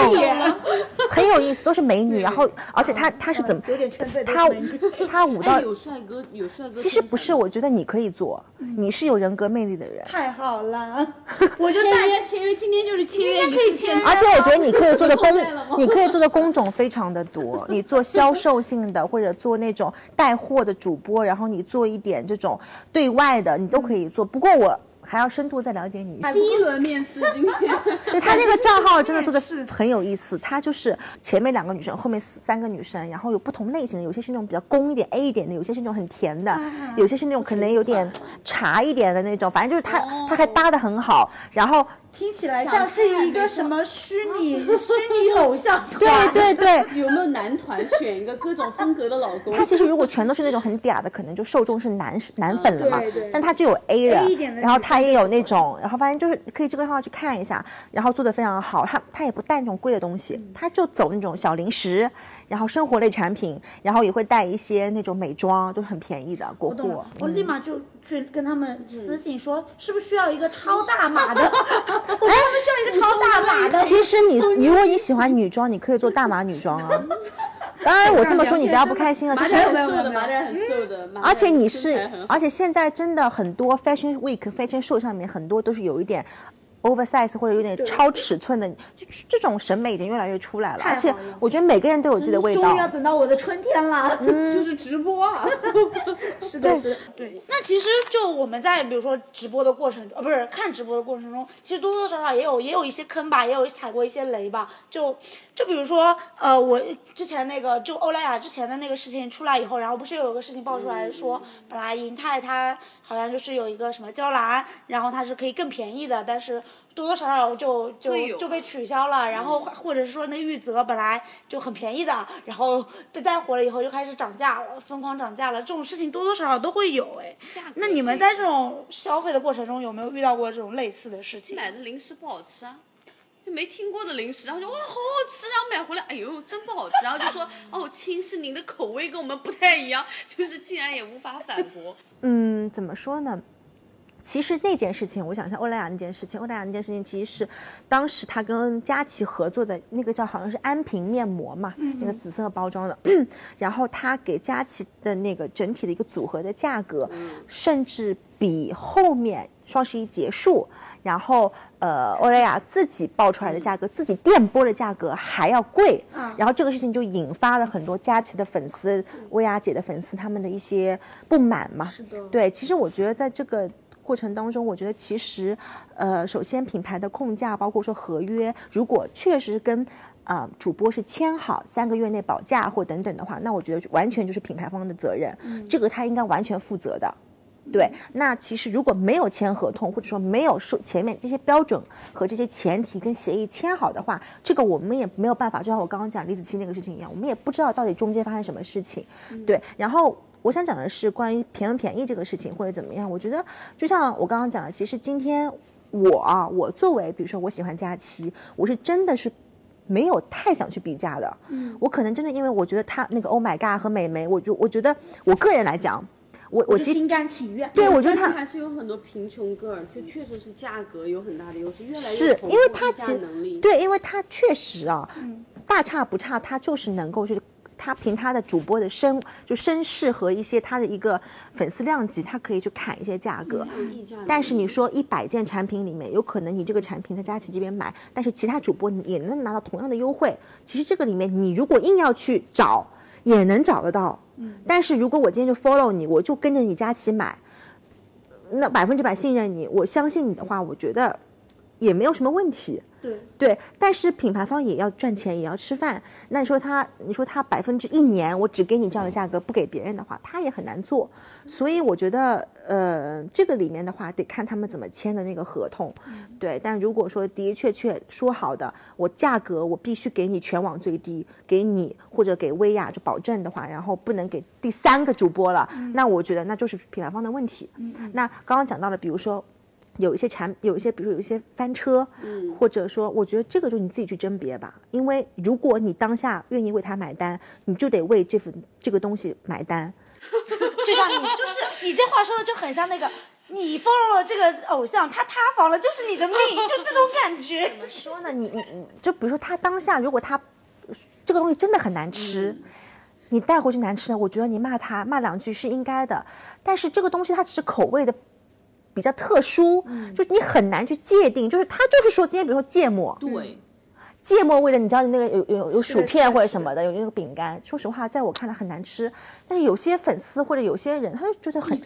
Speaker 4: 很有意思，都是美女，然后而且他他是怎么
Speaker 1: 有点
Speaker 4: 他
Speaker 1: 是美女
Speaker 4: 他舞到
Speaker 2: 哎，有帅哥，有帅哥。
Speaker 4: 其实不是，我觉得你可以做，你是有人格魅力的人。
Speaker 1: 太好了，<laughs> 我就
Speaker 2: 签
Speaker 1: 带
Speaker 2: 约签约，今天就是签约
Speaker 1: 今天可以签
Speaker 4: 而且我觉得你可以做的工 <laughs> <laughs> 你可以做的工种非常的多。你做销售性的，或者做那种带货的主播，然后你做一点这种对外的，你都可以做。不过我还要深度再了解你一下。
Speaker 2: 第一轮面试今天。
Speaker 4: 对他那个账号真的做的 <laughs>
Speaker 1: 是
Speaker 4: 很有意思，他就是前面两个女生，后面四三个女生，然后有不同类型的，有些是那种比较攻一点 A 一点的，有些是那种很甜的，有些是那种可能有点茶一点的那种，反正就是他他还搭的很好，然后
Speaker 1: 听起来像是一个什么虚拟 <laughs> 虚拟偶像
Speaker 4: 对
Speaker 1: 团，
Speaker 4: 对对，<laughs>
Speaker 2: 有没有男团选一个各种风格的老公？
Speaker 4: 他其实如果全都是那种很嗲的，可能就受众是男男粉了嘛。
Speaker 1: 对对。
Speaker 4: 但他就有 A 的
Speaker 1: A 一点的
Speaker 4: 然后他也有那种，然后发现就是可以这个号去看一下，然后做的非常好。他他也不带那种贵的东西，他就走那种小零食，然后生活类产品，然后也会带一些那种美妆，都很便宜的国货
Speaker 1: 我立马就去跟他们私信说，是不是需要一个超大码的？<laughs> <laughs> 我说他们需要一个超大码的。
Speaker 4: 其实你，你 <laughs> 如果你喜欢女装，你可以做大码女装啊。<laughs> 当然，我这么说你不要不开心了，就是
Speaker 2: 很
Speaker 1: 没有没有
Speaker 2: 瘦的，马仔很瘦的，
Speaker 4: 而且你是而且现在真的很多 Fashion Week、Fashion Show 上面很多都是有一点 oversize 或者有点超尺寸的，就这种审美已经越来越出来了。
Speaker 1: 太
Speaker 4: 而且我觉得每个人都有自己的味道
Speaker 1: 终于。要等到我的春天了。<laughs>
Speaker 2: 就是直播啊。<laughs>
Speaker 1: 是的，是的，对。那其实就我们在比如说直播的过程中，呃，不是看直播的过程中，其实多多少少也有也有一些坑吧，也有踩过一些雷吧。就就比如说，呃，我之前那个就欧莱雅之前的那个事情出来以后，然后不是有个事情爆出来说，本来银泰它好像就是有一个什么娇兰，然后它是可以更便宜的，但是。多多少少就就就被取消了，然后或者是说那玉泽本来就很便宜的，然后被带火了以后就开始涨价了，疯狂涨价了，这种事情多多少少都会有哎。那你们在这种消费的过程中有没有遇到过这种类似的事情？
Speaker 2: 买的零食不好吃啊，就没听过的零食，然后就哇好好吃，然后买回来，哎呦真不好吃，然后就说哦亲是您的口味跟我们不太一样，<laughs> 就是竟然也无法反驳。
Speaker 4: 嗯，怎么说呢？其实那件事情，我想一下欧莱雅那件事情，欧莱雅那件事情其实是当时他跟佳琦合作的那个叫好像是安瓶面膜嘛，那个紫色包装的，<clears throat> 然后他给佳琦的那个整体的一个组合的价格，甚至比后面双十一结束，然后呃欧莱雅自己报出来的价格，自己电波的价格还要贵，然后这个事情就引发了很多佳琦的粉丝、薇娅姐的粉丝他们的一些不满嘛。
Speaker 1: 是的
Speaker 4: 对，其实我觉得在这个过程当中，我觉得其实，呃，首先品牌的控价，包括说合约，如果确实跟啊、主播是签好三个月内保价或等等的话，那我觉得完全就是品牌方的责任，这个他应该完全负责的。对，那其实如果没有签合同，或者说没有说前面这些标准和这些前提跟协议签好的话，这个我们也没有办法，就像我刚刚讲李子柒那个事情一样，我们也不知道到底中间发生什么事情。对，然后我想讲的是关于便不便宜这个事情或者怎么样，我觉得就像我刚刚讲的，其实今天我啊，我作为比如说我喜欢佳琪，我是真的是。没有太想去比价的，嗯，我可能真的因为我觉得他那个 Oh my God 和美眉，我就我觉得我个人来讲，我我其实
Speaker 1: 心甘情愿。
Speaker 4: 对我觉得他
Speaker 2: 还是有很多贫穷 girl，就确实是价格有很大的优势，越来越
Speaker 4: 是因为他其
Speaker 2: 能力。
Speaker 4: 对，因为他确实啊，大差不差，他就是能够就是他凭他的主播的身就身世和一些他的一个粉丝量级，他可以去砍一些价格。
Speaker 2: 议价
Speaker 4: 但是你说一百件产品里面，有可能你这个产品在佳琦这边买，但是其他主播你也能拿到同样的优惠。其实这个里面，你如果硬要去找，也能找得到。但是如果我今天就 follow 你，我就跟着你佳琦买，那百分之百信任你，我相信你的话，我觉得也没有什么问题。
Speaker 1: 对，
Speaker 4: 对，但是品牌方也要赚钱，也要吃饭。那你说他，你说他百分之一年我只给你这样的价格，不给别人的话，他也很难做。所以我觉得，呃，这个里面的话得看他们怎么签的那个合同。对，但如果说的的确确说好的，我价格我必须给你全网最低，给你或者给薇娅就保证的话，然后不能给第三个主播了，那我觉得那就是品牌方的问题。那刚刚讲到了，比如说。有一些产，有一些，比如说有一些翻车，嗯，或者说，我觉得这个就你自己去甄别吧。因为如果你当下愿意为他买单，你就得为这份这个东西买单。<laughs>
Speaker 1: 就像你，就是你这话说的就很像那个，你 follow 了这个偶像，他塌房了就是你的命，就这种感觉。
Speaker 4: 怎么说呢？你你你，就比如说他当下如果他这个东西真的很难吃，你带回去难吃呢，我觉得你骂他骂两句是应该的。但是这个东西它只是口味的。比较特殊，就你很难去界定，就是他就是说今天，比如说芥末，
Speaker 2: 对，
Speaker 4: 芥末味的，你知道那个有有有薯片或者什么的，有那个饼干，说实话，在我看来很难吃。但是有些粉丝或者有些人，他就觉得很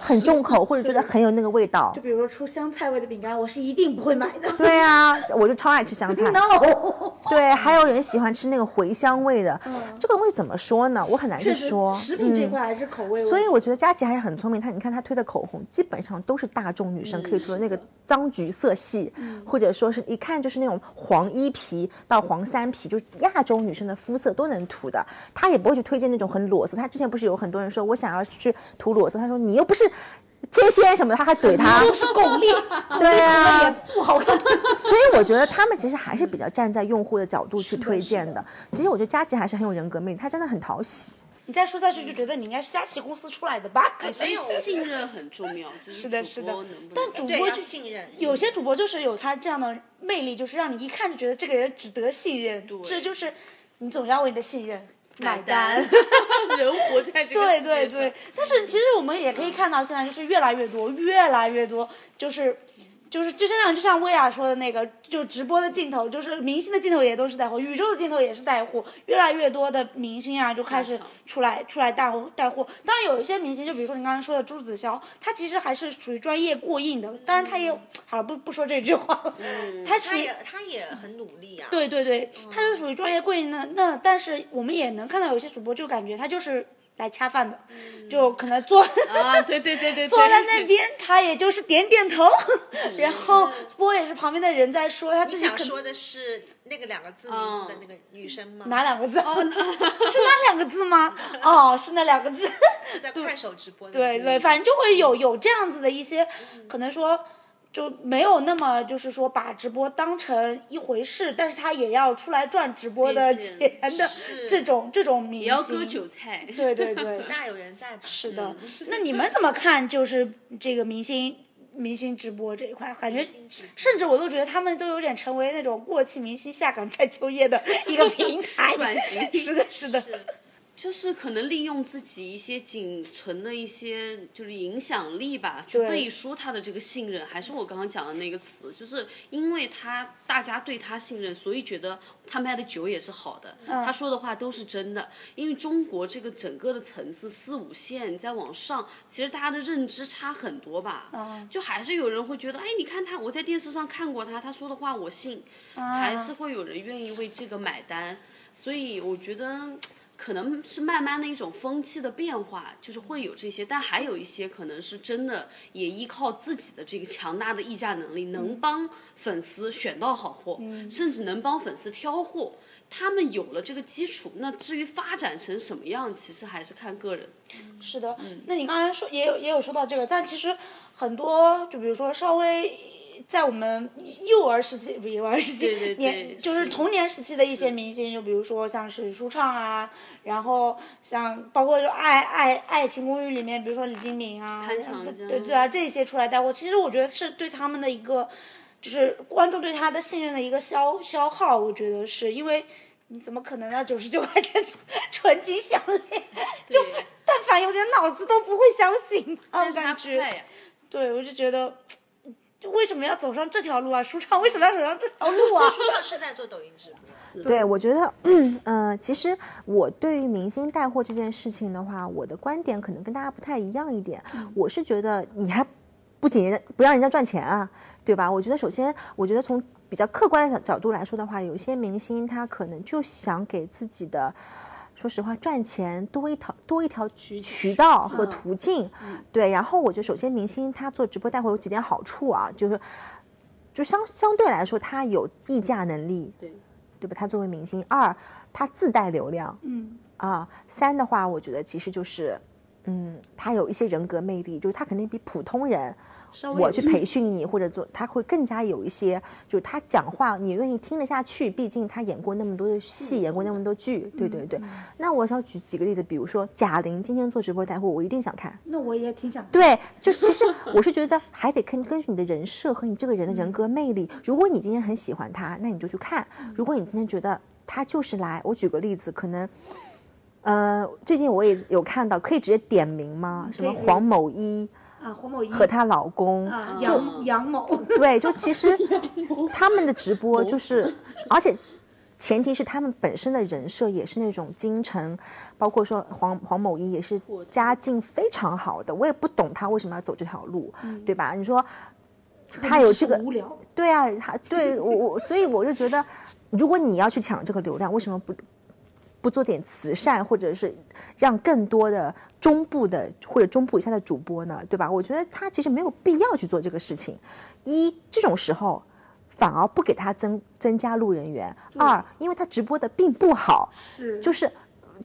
Speaker 4: 很重口，或者觉得很有那个味道。
Speaker 1: 就比如说出香菜味的饼干，我是一定不会买的。
Speaker 4: 对啊，我就超爱吃香菜。
Speaker 1: No。<laughs>
Speaker 4: 对，还有人喜欢吃那个茴香味的，这个东西怎么说呢？我很难去说。
Speaker 1: 食品这块还是口味。
Speaker 4: 所以我觉得佳琪还是很聪明。她你看她推的口红，基本上都是大众女生可以涂的那个脏橘色系，或者说是一看就是那种黄一皮到黄三皮，就是亚洲女生的肤色都能涂的。她也不会去推荐那种很裸色。他之前不是有很多人说我想要去涂裸色，他说你又不是天仙什么的，他还怼他，
Speaker 1: 都是巩俐，<laughs>
Speaker 4: 对啊，
Speaker 1: 也不好看。<laughs>
Speaker 4: 所以我觉得他们其实还是比较站在用户的角度去推荐的。其实我觉得佳琪还是很有人格魅力，他真的很讨喜。
Speaker 1: 你再说下去就觉得你应该是佳琪公司出来的吧？
Speaker 2: 所以信任很重要，
Speaker 1: 是的，是的。
Speaker 2: 但
Speaker 1: 主播就
Speaker 3: 信任，
Speaker 1: 有些主播就是有他这样的魅力，就是让你一看就觉得这个人值得信任。这就是你总要为你的信任。买单，<laughs> <laughs>
Speaker 2: 人活在这个
Speaker 1: 对对对，但是其实我们也可以看到，现在就是越来越多，越来越多，就是。就是就像就像薇娅说的那个，就直播的镜头，就是明星的镜头也都是带货，宇宙的镜头也是带货，越来越多的明星啊就开始出来出来带货带货。当然有一些明星，就比如说你刚刚说的朱子骁，他其实还是属于专业过硬的。当然他也好了，不不说这句话了，他
Speaker 3: 他也他也很努力啊。
Speaker 1: 对对对，他是属于专业过硬的。那但是我们也能看到有些主播就感觉他就是。来恰饭的，就可能坐
Speaker 2: 啊，对对对对，
Speaker 1: 坐在那边，他也就是点点头，然后播也是旁边的人在说，他自己
Speaker 3: 想说的是那个两个字名字的那个女生吗？
Speaker 1: 哪两个字？<laughs> 是那两个字吗？<laughs> 哦，是那两个字。
Speaker 3: 在快手直播。
Speaker 1: 对对，反正就会有有这样子的一些，可能说。就没有那么就是说把直播当成一回事，但是他也要出来赚直播的钱的这种这种明星，也
Speaker 2: 要割韭菜。
Speaker 1: 对对对，<laughs>
Speaker 3: 那有人在。
Speaker 1: 是的，那你们怎么看？就是这个明星明星直播这一块，感觉甚至我都觉得他们都有点成为那种过气明星下岗 <laughs> 再就业的一个平台。<laughs>
Speaker 2: 转型。
Speaker 1: 是的，是的。
Speaker 2: 就是可能利用自己一些仅存的一些就是影响力吧，去背书他的这个信任，还是我刚刚讲的那个词，就是因为他大家对他信任，所以觉得他卖的酒也是好的，他说的话都是真的。因为中国这个整个的层次四五线再往上，其实大家的认知差很多吧，就还是有人会觉得，哎，你看他，我在电视上看过他，他说的话我信，还是会有人愿意为这个买单，所以我觉得。可能是慢慢的一种风气的变化，就是会有这些，但还有一些可能是真的也依靠自己的这个强大的议价能力，能帮粉丝选到好货，甚至能帮粉丝挑货。他们有了这个基础，那至于发展成什么样，其实还是看个人。
Speaker 1: 是的，那你刚才说也有也有说到这个，但其实很多，就比如说稍微。在我们幼儿时期，不幼儿时期，年就是童年时期的一些明星，就比如说像是舒畅啊，然后像包括就爱爱爱情公寓里面，比如说李金铭啊，对对啊，这些出来带货，其实我觉得是对他们的一个，就是观众对他的信任的一个消消耗，我觉得是因为你怎么可能呢？九十九块钱纯金项链，就但凡有点脑子都不会相信，我感觉，对我就觉得。为什么要走上这条路啊？<laughs> 舒畅为什么要走上这条路啊？
Speaker 3: 舒畅是在做抖音直播。
Speaker 4: 对，我觉得，嗯，呃，其实我对于明星带货这件事情的话，我的观点可能跟大家不太一样一点。我是觉得你还不仅不让人家赚钱啊，对吧？我觉得首先，我觉得从比较客观的角度来说的话，有些明星他可能就想给自己的。说实话，赚钱多一条多一条渠道和途径，对。然后我觉得，首先明星他做直播带货有几点好处啊，就是就相相对来说，他有议价能力，
Speaker 2: 对
Speaker 4: 对吧？他作为明星，二他自带流量，
Speaker 1: 嗯
Speaker 4: 啊，三的话，我觉得其实就是，嗯，他有一些人格魅力，就是他肯定比普通人，我去培训你或者做，他会更加有一些，就是他讲话你愿意听得下去，毕竟他演过那么多的戏，演过那么多剧，对对对。那我想举几个例子，比如说贾玲今天做直播带货，我一定想看。
Speaker 1: 那我也挺想
Speaker 4: 对，就其实我是觉得还得根根据你的人设和你这个人的人格魅力。如果你今天很喜欢他，那你就去看；如果你今天觉得他就是来，我举个例子，可能，呃，最近我也有看到，可以直接点名吗？什么黄某一
Speaker 1: 啊，黄某一
Speaker 4: 和她老公，
Speaker 1: 啊杨杨某，
Speaker 4: 对，就其实 <laughs> 他们的直播就是，而且前提是他们本身的人设也是那种京城，包括说黄黄某一也是家境非常好的，我也不懂他为什么要走这条路，对吧？你说他有这个
Speaker 1: 无聊，
Speaker 4: 对啊，他对我我，所以我就觉得，如果你要去抢这个流量，为什么不不做点慈善，或者是让更多的中部的或者中部以下的主播呢？对吧？我觉得他其实没有必要去做这个事情。一这种时候，反而不给他增增加路人缘；二，因为他直播的并不好，
Speaker 1: 是
Speaker 4: 就是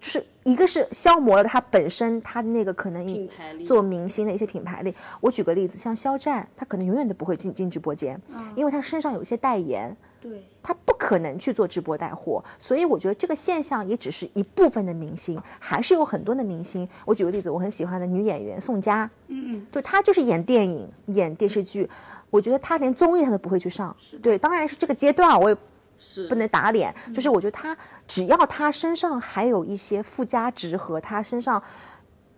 Speaker 4: 就是一个是消磨了他本身他的那个可能做明星的一些品牌力。我举个例子，像肖战，他可能永远都不会进进直播间，因为他身上有一些代言。
Speaker 1: 对，
Speaker 4: 他不可能去做直播带货，所以我觉得这个现象也只是一部分的明星，还是有很多的明星。我举个例子，我很喜欢的女演员宋佳，
Speaker 1: 嗯嗯，
Speaker 4: 就她就是演电影、演电视剧，我觉得她连综艺她都不会去上。对，当然是这个阶段，我也
Speaker 2: 是
Speaker 4: 不能打脸，就是我觉得她只要她身上还有一些附加值和她身上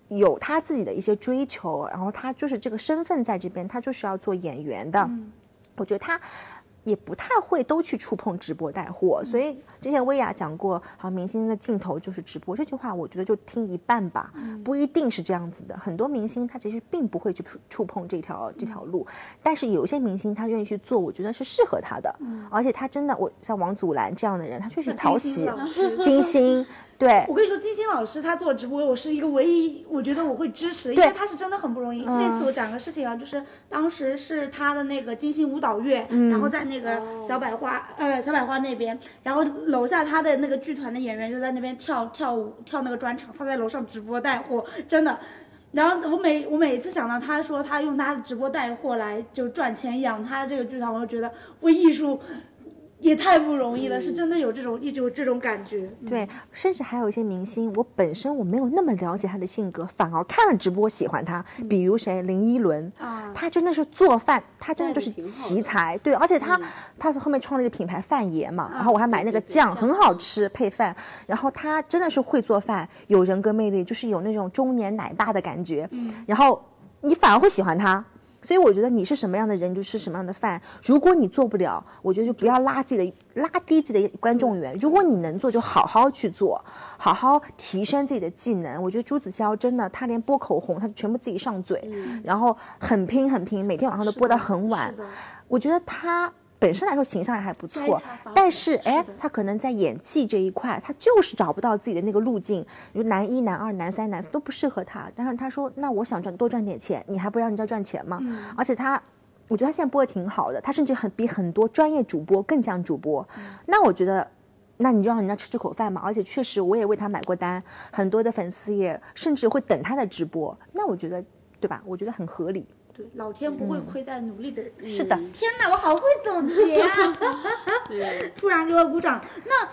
Speaker 4: 有他自己的一些追求，然后她就是这个身份在这边，她就是要做演员的，我觉得她。也不太会都去触碰直播带货，所以之前薇娅讲过，好像明星的镜头就是直播这句话，我觉得就听一半吧，不一定是这样子的。很多明星他其实并不会去触触碰这条这条路，但是有些明星他愿意去做，我觉得是适合他的，而且他真的，我像王祖蓝这样的人，他确实讨喜
Speaker 1: 金星，
Speaker 4: 金星，对
Speaker 1: 我跟你说，金星老师他做直播，我是一个唯一我觉得我会支持，因为他是真的很不容易。那次我讲个事情啊，就是当时是他的那个金星舞蹈乐，然后在那个小百花呃小百花那边，然后楼下他的那个剧团的演员就在那边跳跳舞跳那个专场，他在楼上直播带货，真的。然后我每我每次想到他说他用他的直播带货来就赚钱养他的这个剧团，我就觉得我艺术也太不容易了，是真的有这种一种这种感觉。
Speaker 4: 对，甚至还有一些明星，我本身我没有那么了解他的性格，反而看了直播喜欢他。比如谁，林依轮，
Speaker 1: 啊。
Speaker 4: 他真的是做饭，他真的就是奇才，对，而且他、他后面创了一个品牌范爷嘛，然后我还买那个酱很好吃配饭，然后他真的是会做饭，有人格魅力，就是有那种中年奶爸的感觉，然后你反而会喜欢他。所以我觉得你是什么样的人，就吃什么样的饭。如果你做不了，我觉得就不要拉自己的拉低自己的观众缘。如果你能做，就好好去做，好好提升自己的技能。我觉得朱子骁真的，他连播口红，他全部自己上嘴，然后很拼很拼，每天晚上都播到很晚我觉得他本身来说形象也还不错但是哎，他可能在演技这一块，他就是找不到自己的那个路径。你说男一、男二、男三、男四都不适合他，但是他说，那我想赚多赚点钱，你还不让人家赚钱吗？而且他。我觉得他现在播的挺好的，他甚至很比很多专业主播更像主播。那我觉得，那你就让人家吃这口饭嘛。而且确实，我也为他买过单，很多的粉丝也甚至会等他的直播。那我觉得，对吧？我觉得很合理。
Speaker 1: 对，老天不会亏待努力的人。
Speaker 4: 是的，
Speaker 1: 天哪，我好会总结啊！
Speaker 2: 对，<laughs>
Speaker 1: 突然给我鼓掌。那，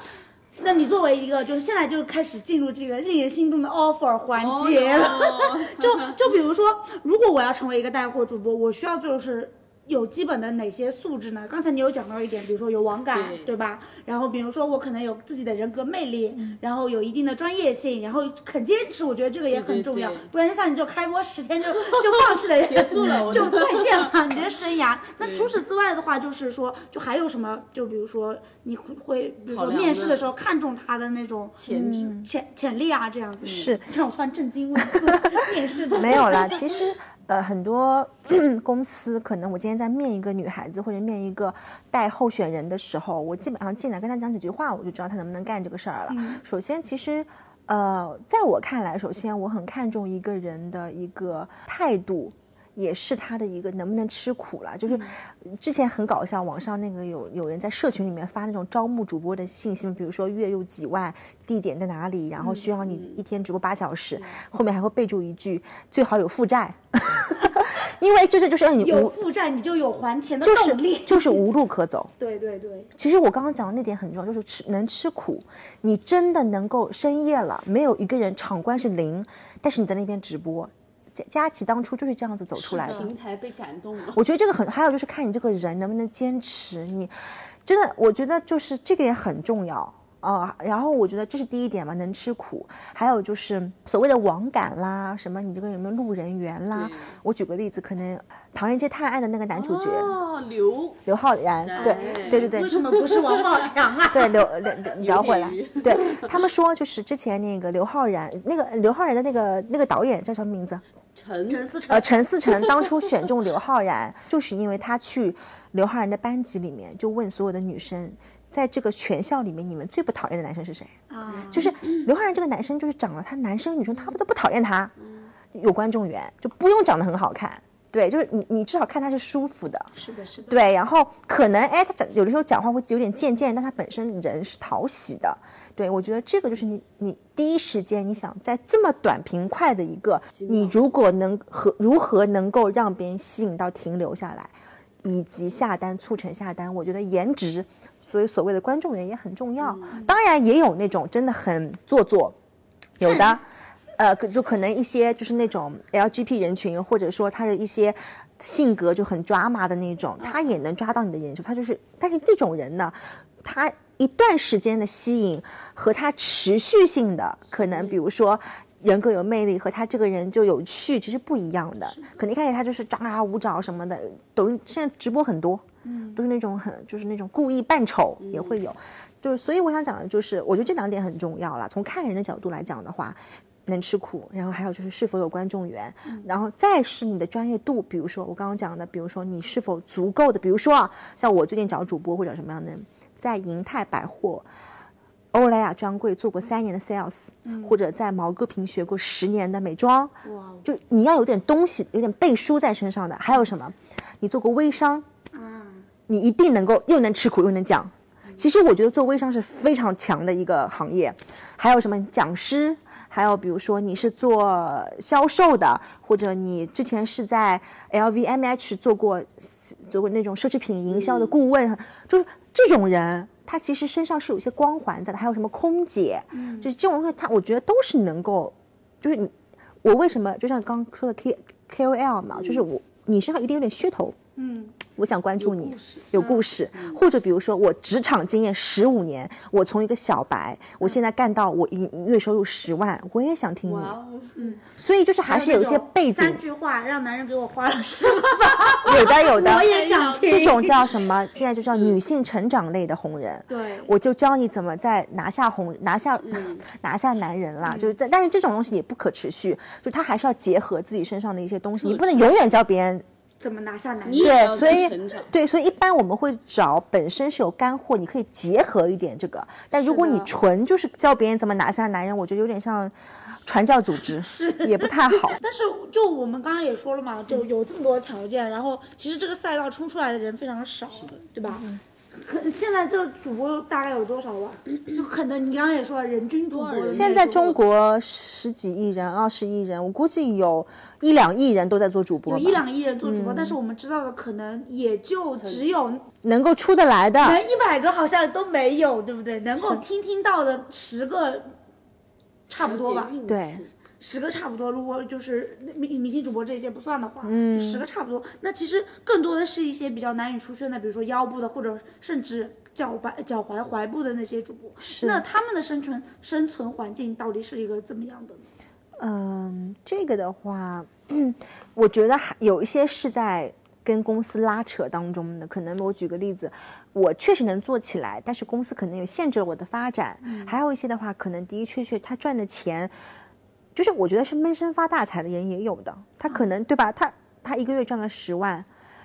Speaker 1: 那你作为一个，就是现在就开始进入这个令人心动的 offer 环节了。
Speaker 2: 哦 <laughs>
Speaker 1: 就就比如说，如果我要成为一个带货主播，我需要做的是。有基本的哪些素质呢？刚才你有讲到一点，比如说有网感，
Speaker 2: 对
Speaker 1: 对吧？然后比如说我可能有自己的人格魅力，
Speaker 2: 嗯
Speaker 1: 然后有一定的专业性，然后肯坚持，我觉得这个也很重要
Speaker 2: 对。
Speaker 1: 不然像你这开播十天就 <laughs> 就放弃的人，
Speaker 2: 结束了
Speaker 1: 就再 <laughs> 见了你的生涯。那除此之外的话，就是说，就还有什么？就比如说你会会，比如说面试的时候看中他的那种
Speaker 2: 潜质
Speaker 1: 潜潜力啊，这样子。
Speaker 4: 是
Speaker 1: 让我突然震惊问住 <laughs> 面试
Speaker 4: 没有啦，其实呃，很多 <clears throat> 公司可能我今天在面一个女孩子或者面一个带候选人的时候，我基本上进来跟她讲几句话，我就知道她能不能干这个事儿了。首先，其实。呃，在我看来，首先我很看重一个人的一个态度，也是他的一个能不能吃苦了。就是之前很搞笑，网上那个有有人在社群里面发那种招募主播的信息，比如说月入几万，地点在哪里，然后需要你一天直播八小时，后面还会备注一句最好有负债，<laughs> <laughs> 因为就是就是让你无
Speaker 1: 有负债你就有还钱的
Speaker 4: 就是
Speaker 1: 动力。
Speaker 4: 就是无路可走。<laughs>
Speaker 1: 对对对，
Speaker 4: 其实我刚刚讲的那点很重要，就是吃能吃苦，你真的能够深夜了，没有一个人场观是零，但是你在那边直播，佳佳琪当初就是这样子走出来的。
Speaker 2: 平台被感动了。
Speaker 4: 我觉得这个很，还有就是看你这个人能不能坚持，你真的，我觉得就是这个也很重要。啊、然后我觉得这是第一点嘛，能吃苦。还有就是所谓的网感啦，什么你这个有没有路人缘啦？我举个例子，可能《唐人街探案》的那个男主角、
Speaker 2: 哦，刘
Speaker 4: 刘昊然，对对对对，
Speaker 1: 为什么不是王宝强啊？<laughs>
Speaker 4: 对，刘聊 <laughs> 聊回来，对他们说，就是之前那个刘昊然，那个刘昊然的那个那个导演叫什么名字？
Speaker 2: 陈
Speaker 1: 陈思诚
Speaker 4: 呃，陈思诚当初选中刘昊然，<laughs> 就是因为他去刘昊然的班级里面，就问所有的女生，在这个全校里面，你们最不讨厌的男生是谁？
Speaker 1: 啊，
Speaker 4: 就是刘昊然这个男生，就是长了他男生女生他们都不讨厌他，有观众缘，就不用长得很好看，对，就是你你至少看他是舒服的，
Speaker 1: 是的，是的。
Speaker 4: 对，然后可能哎，他讲有的时候讲话会有点贱贱，但他本身人是讨喜的。对，我觉得这个就是你你第一时间你想在这么短平快的一个，你如果能和如何能够让别人吸引到停留下来，以及下单促成下单，我觉得颜值，所以所谓的观众缘也很重要。当然也有那种真的很做作，有的。呃，就可能一些就是那种 LGBT 人群，或者说他的一些性格就很 drama 的那种，他也能抓到你的眼球。他就是，但是这种人呢，他一段时间的吸引和他持续性的，可能比如说人格有魅力和他这个人就有趣，其实不一样的。可能一开始他就是张牙舞爪什么的，抖音现在直播很多，嗯，都是那种很就是那种故意扮丑也会有。就是，所以我想讲的就是，我觉得这两点很重要了。从看人的角度来讲的话，能吃苦，然后还有就是是否有观众缘，然后再是你的专业度。比如说我刚刚讲的，比如说你是否足够的，比如说啊，像我最近找主播或者什么样的，在银泰百货、欧莱雅专柜做过三年的 sales，、或者在毛戈平学过十年的美妆，
Speaker 1: 哇
Speaker 4: 就你要有点东西，有点背书在身上的。还有什么？你做过微商，
Speaker 1: 啊，
Speaker 4: 你一定能够又能吃苦又能讲。其实我觉得做微商是非常强的一个行业，还有什么讲师，还有比如说你是做销售的，或者你之前是在 LVMH 做过做过那种奢侈品营销的顾问，就是这种人，他其实身上是有一些光环在的。还有什么空姐，就是这种东西，他我觉得都是能够，就是你我为什么就像刚说的 K KOL 嘛，就是我你身上一定有点噱头，
Speaker 1: 嗯，
Speaker 4: 我想关注你
Speaker 2: 故事，
Speaker 4: 有故事，或者比如说我职场经验十五年，我从一个小白，我现在干到我一月收入十万，我也想听你。
Speaker 2: 哇哦，
Speaker 4: 所以就是还是有一些背景
Speaker 1: 三，句话让男人给我花了十万，<laughs>
Speaker 4: 有的有的
Speaker 1: 我。也想 <laughs> 听。
Speaker 4: 这种叫什么？<laughs> 现在就叫女性成长类的红人。
Speaker 1: 对
Speaker 4: 我就教你怎么在拿下红拿下、拿下男人啦，就是在，但是这种东西也不可持续，就他还是要结合自己身上的一些东西，你不能永远教别人
Speaker 1: 怎么拿下男人？
Speaker 4: 对，所以对，所以一般我们会找本身是有干货，你可以结合一点这个。但如果你纯就是教别人怎么拿下男人，我觉得有点像传教组织，<laughs> 是也不太好。<laughs>
Speaker 1: 但是就我们刚刚也说了嘛，就有这么多条件，然后其实这个赛道冲出来的人非常少，对吧？可现在这个主播大概有多少吧？<clears throat> 就可能你刚刚也说了，人均主播
Speaker 4: 现在中国十几亿人、二十亿人，我估计有一两亿人都在做主播，
Speaker 1: 有一两亿人做主播，但是我们知道的可能也就只有
Speaker 4: 能够出得来的。
Speaker 1: 能一百个好像都没有，对不对？能够听听到的十个，差不多吧，
Speaker 4: 对
Speaker 1: 十个差不多。如果就是明明星主播这些不算的话，就十个差不多。那其实更多的是一些比较难以出圈的，比如说腰部的，或者甚至脚踝、脚踝、踝部的那些主播。那他们的生存生存环境到底是一个怎么样的呢？
Speaker 4: 嗯，这个的话，<clears throat> 我觉得还有一些是在跟公司拉扯当中的。可能我举个例子，我确实能做起来，但是公司可能有限制了我的发展。还有一些的话，可能的的确确他赚的钱，就是我觉得是闷声发大财的人也有的。他可能对吧？他他一个月赚了十万，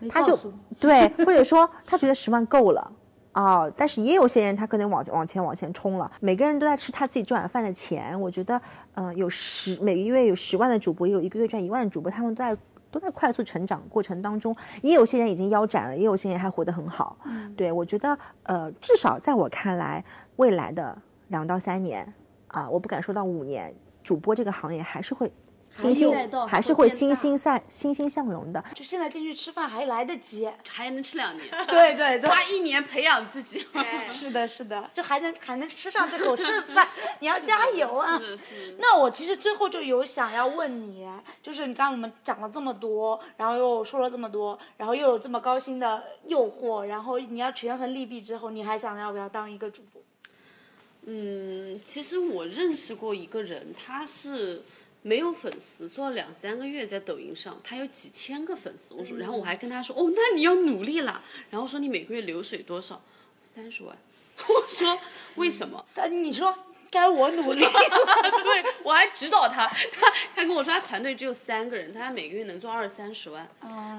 Speaker 4: 他就对，或者说他觉得十万够了。啊、但是也有些人他可能往往前往前冲了，每个人都在吃他自己赚碗饭的钱。我觉得，嗯、有十每个月有十万的主播，也有一个月赚一万的主播，他们都在都在快速成长过程当中，也有些人已经腰斩了，也有些人还活得很好。对我觉得，呃，至少在我看来，未来的两到三年啊、我不敢说到五年，主播这个行业还是会欣欣还是会欣欣赛欣欣向荣的。
Speaker 1: 就现在进去吃饭还来得及。
Speaker 2: 还能吃两年，<laughs>
Speaker 1: 对对对，
Speaker 2: 花一年培养自己。<laughs>
Speaker 1: 是的，是的，就还能还能吃上这口剩饭，<laughs> 你要加油啊！
Speaker 2: 是的，是的。
Speaker 1: 那我其实最后就有想要问你，就是你刚刚我们讲了这么多，然后又说了这么多，然后又有这么高薪的诱惑，然后你要权衡利弊之后，你还想要不要当一个主播？
Speaker 2: 嗯，其实我认识过一个人，他是没有粉丝，做了两三个月在抖音上，他有几千个粉丝。我说，然后我还跟他说，哦，那你要努力啦。然后说你每个月流水多少？三十万。<laughs> 我说为什么？
Speaker 1: 但你说该我努力，<laughs>
Speaker 2: 对我还指导他，他他跟我说他团队只有三个人，他每个月能做二三十万。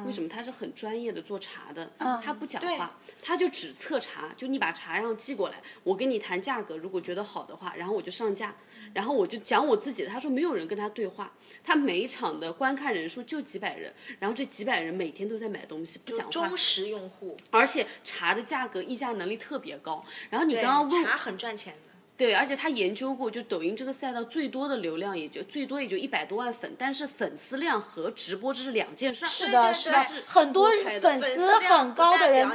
Speaker 2: 为什么？他是很专业的做茶的，他不讲话，他就只测茶，就你把茶样寄过来，我跟你谈价格，如果觉得好的话，然后我就上架，然后我就讲我自己的。他说没有人跟他对话，他每一场的观看人数就几百人，然后这几百人每天都在买东西，不讲话
Speaker 3: 忠，实用户，
Speaker 2: 而且茶的价格议价能力特别高。然后你刚刚问
Speaker 3: 茶很赚钱的。
Speaker 2: 对，而且他研究过，就抖音这个赛道最多的流量也就最多也就一百多万粉，但是粉丝量和直播这是两件事儿。
Speaker 1: 是的，是的
Speaker 3: 对，
Speaker 1: 很多粉
Speaker 3: 粉
Speaker 1: 丝很高的人。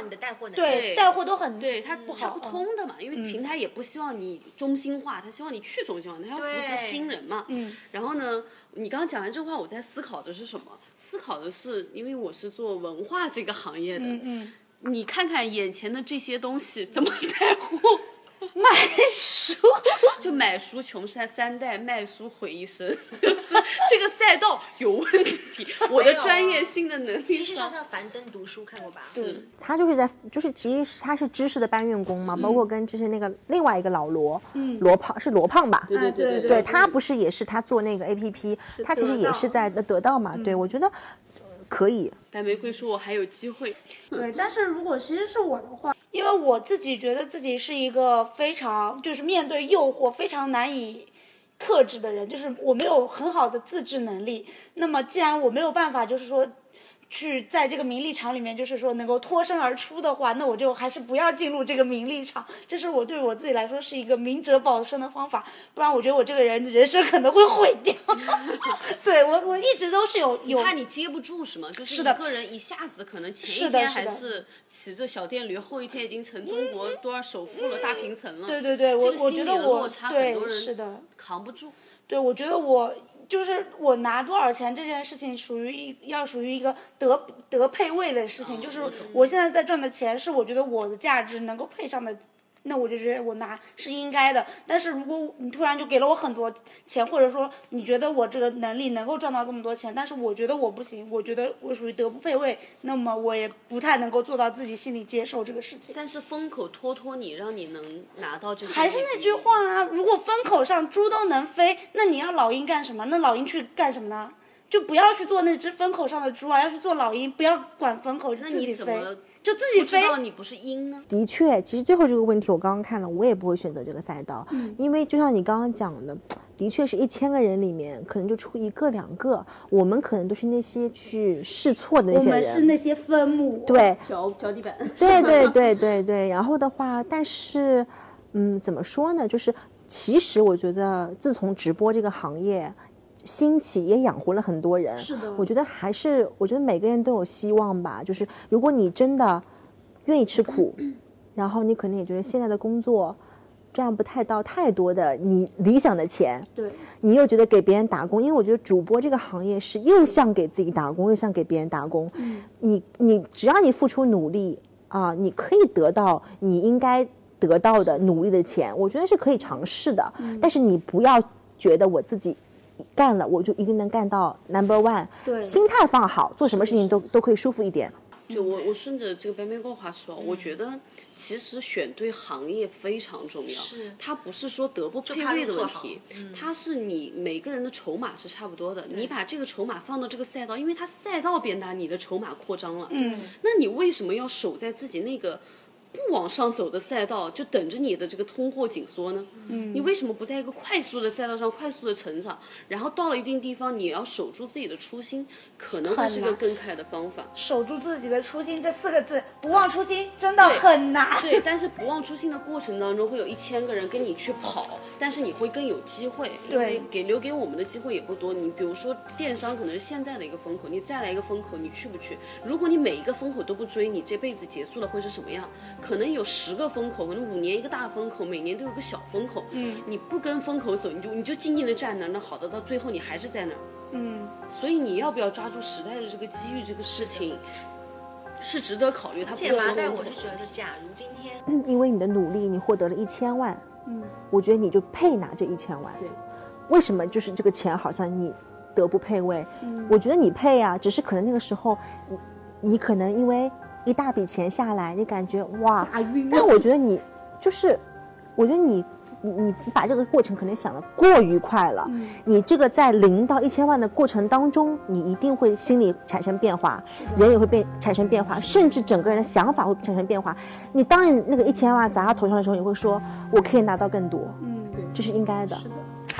Speaker 1: 对带货都很
Speaker 2: 对他
Speaker 1: 不好
Speaker 2: 它不通的嘛，因为平台也不希望你中心化，他希望你去中心化，他要扶持新人嘛。
Speaker 1: 嗯。
Speaker 2: 然后呢，你刚刚讲完这话，我在思考的是什么？思考的是，因为我是做文化这个行业的，
Speaker 1: 嗯嗯，
Speaker 2: 你看看眼前的这些东西怎么带货？<laughs>
Speaker 1: 卖书，
Speaker 2: 就买书穷三三代，卖书毁一生，<laughs> 就是这个赛道有问题。<laughs> 我的专业性的能力
Speaker 3: 其实
Speaker 2: 上
Speaker 3: 上叫樊登读书看过吧？
Speaker 2: 是
Speaker 4: 他就是在，就是其实他是知识的搬运工嘛，包括跟就是那个另外一个老罗，罗胖是罗胖吧？
Speaker 2: 对对
Speaker 1: 哎对
Speaker 2: 对
Speaker 4: 对他不是也是他做那个 A P P，他其实也是在得到嘛。对我觉得呃可以，
Speaker 2: 白玫瑰说我还有机会，
Speaker 1: 对，但是如果其实是我的话，因为我自己觉得自己是一个非常就是面对诱惑非常难以克制的人，就是我没有很好的自制能力。那么既然我没有办法，就是说。去在这个名利场里面，就是说能够脱身而出的话，那我就还是不要进入这个名利场。这是我对我自己来说是一个明哲保身的方法，不然我觉得我这个人人生可能会毁掉。<laughs> 对我，我一直都是有有
Speaker 2: 怕你接不住是吗？就是一个人一下子可能前
Speaker 1: 是
Speaker 2: 一天还
Speaker 1: 的是的
Speaker 2: 骑着小电驴，后一天已经成中国多少首富了、大平层了。
Speaker 1: 对对对，
Speaker 2: 这
Speaker 1: 我我觉得我对是的。
Speaker 2: 扛不住。
Speaker 1: 对，我觉得我就是我拿多少钱这件事情，属于一要属于一个得得配位的事情，就是
Speaker 2: 我
Speaker 1: 现在在赚的钱是我觉得我的价值能够配上的。那我就觉得我拿是应该的，但是如果你突然就给了我很多钱，或者说你觉得我这个能力能够赚到这么多钱，但是我觉得我不行，我觉得我属于德不配位，那么我也不太能够做到自己心里接受这个事情。
Speaker 2: 但是风口托托你，让你能拿到这些。
Speaker 1: 还是那句，话啊，如果风口上猪都能飞，那你要老鹰干什么？那老鹰去干什么呢？就不要去做那只风口上的猪啊，要去做老鹰，不要管风口，
Speaker 2: 那你怎么
Speaker 1: 就自己
Speaker 2: 不知。道你不是鹰呢？
Speaker 4: 的确，其实最后这个问题我刚刚看了，我也不会选择这个赛道，因为就像你刚刚讲的，的确是一千个人里面可能就出一个两个，我们可能都是那些去试错的那些人我们
Speaker 1: 是那些分母。
Speaker 4: 对，
Speaker 2: 脚脚底板。
Speaker 4: 对对对对对，然后的话，但是，嗯，怎么说呢？就是其实我觉得，自从直播这个行业兴起，也养活了很多人。
Speaker 1: 是的
Speaker 4: 我觉得还是，我觉得每个人都有希望吧。就是如果你真的愿意吃苦，<clears throat> 然后你可能也觉得现在的工作赚不太到太多的你理想的钱，
Speaker 1: 对，
Speaker 4: 你又觉得给别人打工，因为我觉得主播这个行业是又像给自己打工，又像给别人打工。你你只要你付出努力啊，你可以得到你应该得到的努力的钱，我觉得是可以尝试的。但是你不要觉得我自己干了，我就一定能干到 number one。
Speaker 1: 对
Speaker 4: 心态放好，做什么事情都都可以舒服一点。
Speaker 2: 就我我顺着这个白玫瑰话说，我觉得其实选对行业非常重要。
Speaker 3: 是
Speaker 2: 它不是说德不配位的问题，它是你每个人的筹码是差不多的。你把这个筹码放到这个赛道，因为它赛道变大，你的筹码扩张了。嗯，那你为什么要守在自己那个？不往上走的赛道，就等着你的这个通货紧缩呢？嗯，你为什么不在一个快速的赛道上快速的成长？然后到了一定地方，你要守住自己的初心，可能会是个更快的方法。
Speaker 1: 守住自己的初心这四个字，不忘初心真的很难。<laughs>
Speaker 2: 对，但是不忘初心的过程当中，会有一千个人跟你去跑，但是你会更有机会，因为
Speaker 1: 对
Speaker 2: 给留给我们的机会也不多。你比如说电商可能是现在的一个风口，你再来一个风口，你去不去？如果你每一个风口都不追，你这辈子结束了会是什么样？可能有十个风口，可能五年一个大风口，每年都有个小风口。嗯，你不跟风口走，你就你就静静的站那儿，那好的，到最后你还是在那儿。
Speaker 1: 嗯，
Speaker 2: 所以你要不要抓住时代的这个机遇，这个事情是值得考虑。他不是
Speaker 3: 剑麻袋，
Speaker 2: 说风口
Speaker 3: 我是觉得，假如今天
Speaker 4: 嗯因为你的努力，你获得了一千万，嗯，我觉得你就配拿这一千万。
Speaker 2: 对，
Speaker 4: 为什么就是这个钱好像你德不配位？嗯，我觉得你配啊，只是可能那个时候你你可能因为一大笔钱下来，你感觉哇但我觉得你就是，我觉得你。你你把这个过程可能想的过于快了，你这个在零到一千万的过程当中，你一定会心里产生变化，人也会变产生变化，甚至整个人的想法会产生变化。你当你那个一千万砸到头上的时候，你会说，我可以拿到更多，
Speaker 1: 嗯，
Speaker 4: 这是应该的。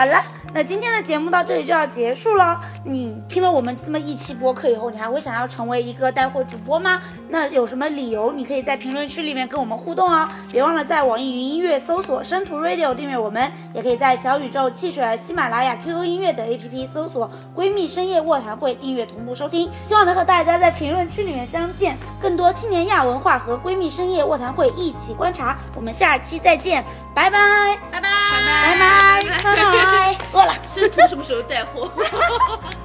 Speaker 1: 好了，那今天的节目到这里就要结束了。你听了我们这么一期播客以后，你还会想要成为一个带货主播吗？那有什么理由？你可以在评论区里面跟我们互动哦。别忘了在网易云音乐搜索“生图 Radio” 订阅我们，也可以在小宇宙、汽水、喜马拉雅、QQ 音乐等 APP 搜索“闺蜜深夜卧谈会”订阅同步收听。希望能和大家在评论区里面相见。更多青年亚文化和闺蜜深夜卧谈会一起观察。我们下期再见，拜拜，
Speaker 3: 拜拜
Speaker 1: 拜拜，拜拜，<laughs> <laughs> 饿了。
Speaker 2: 师徒什么时候带货？<laughs>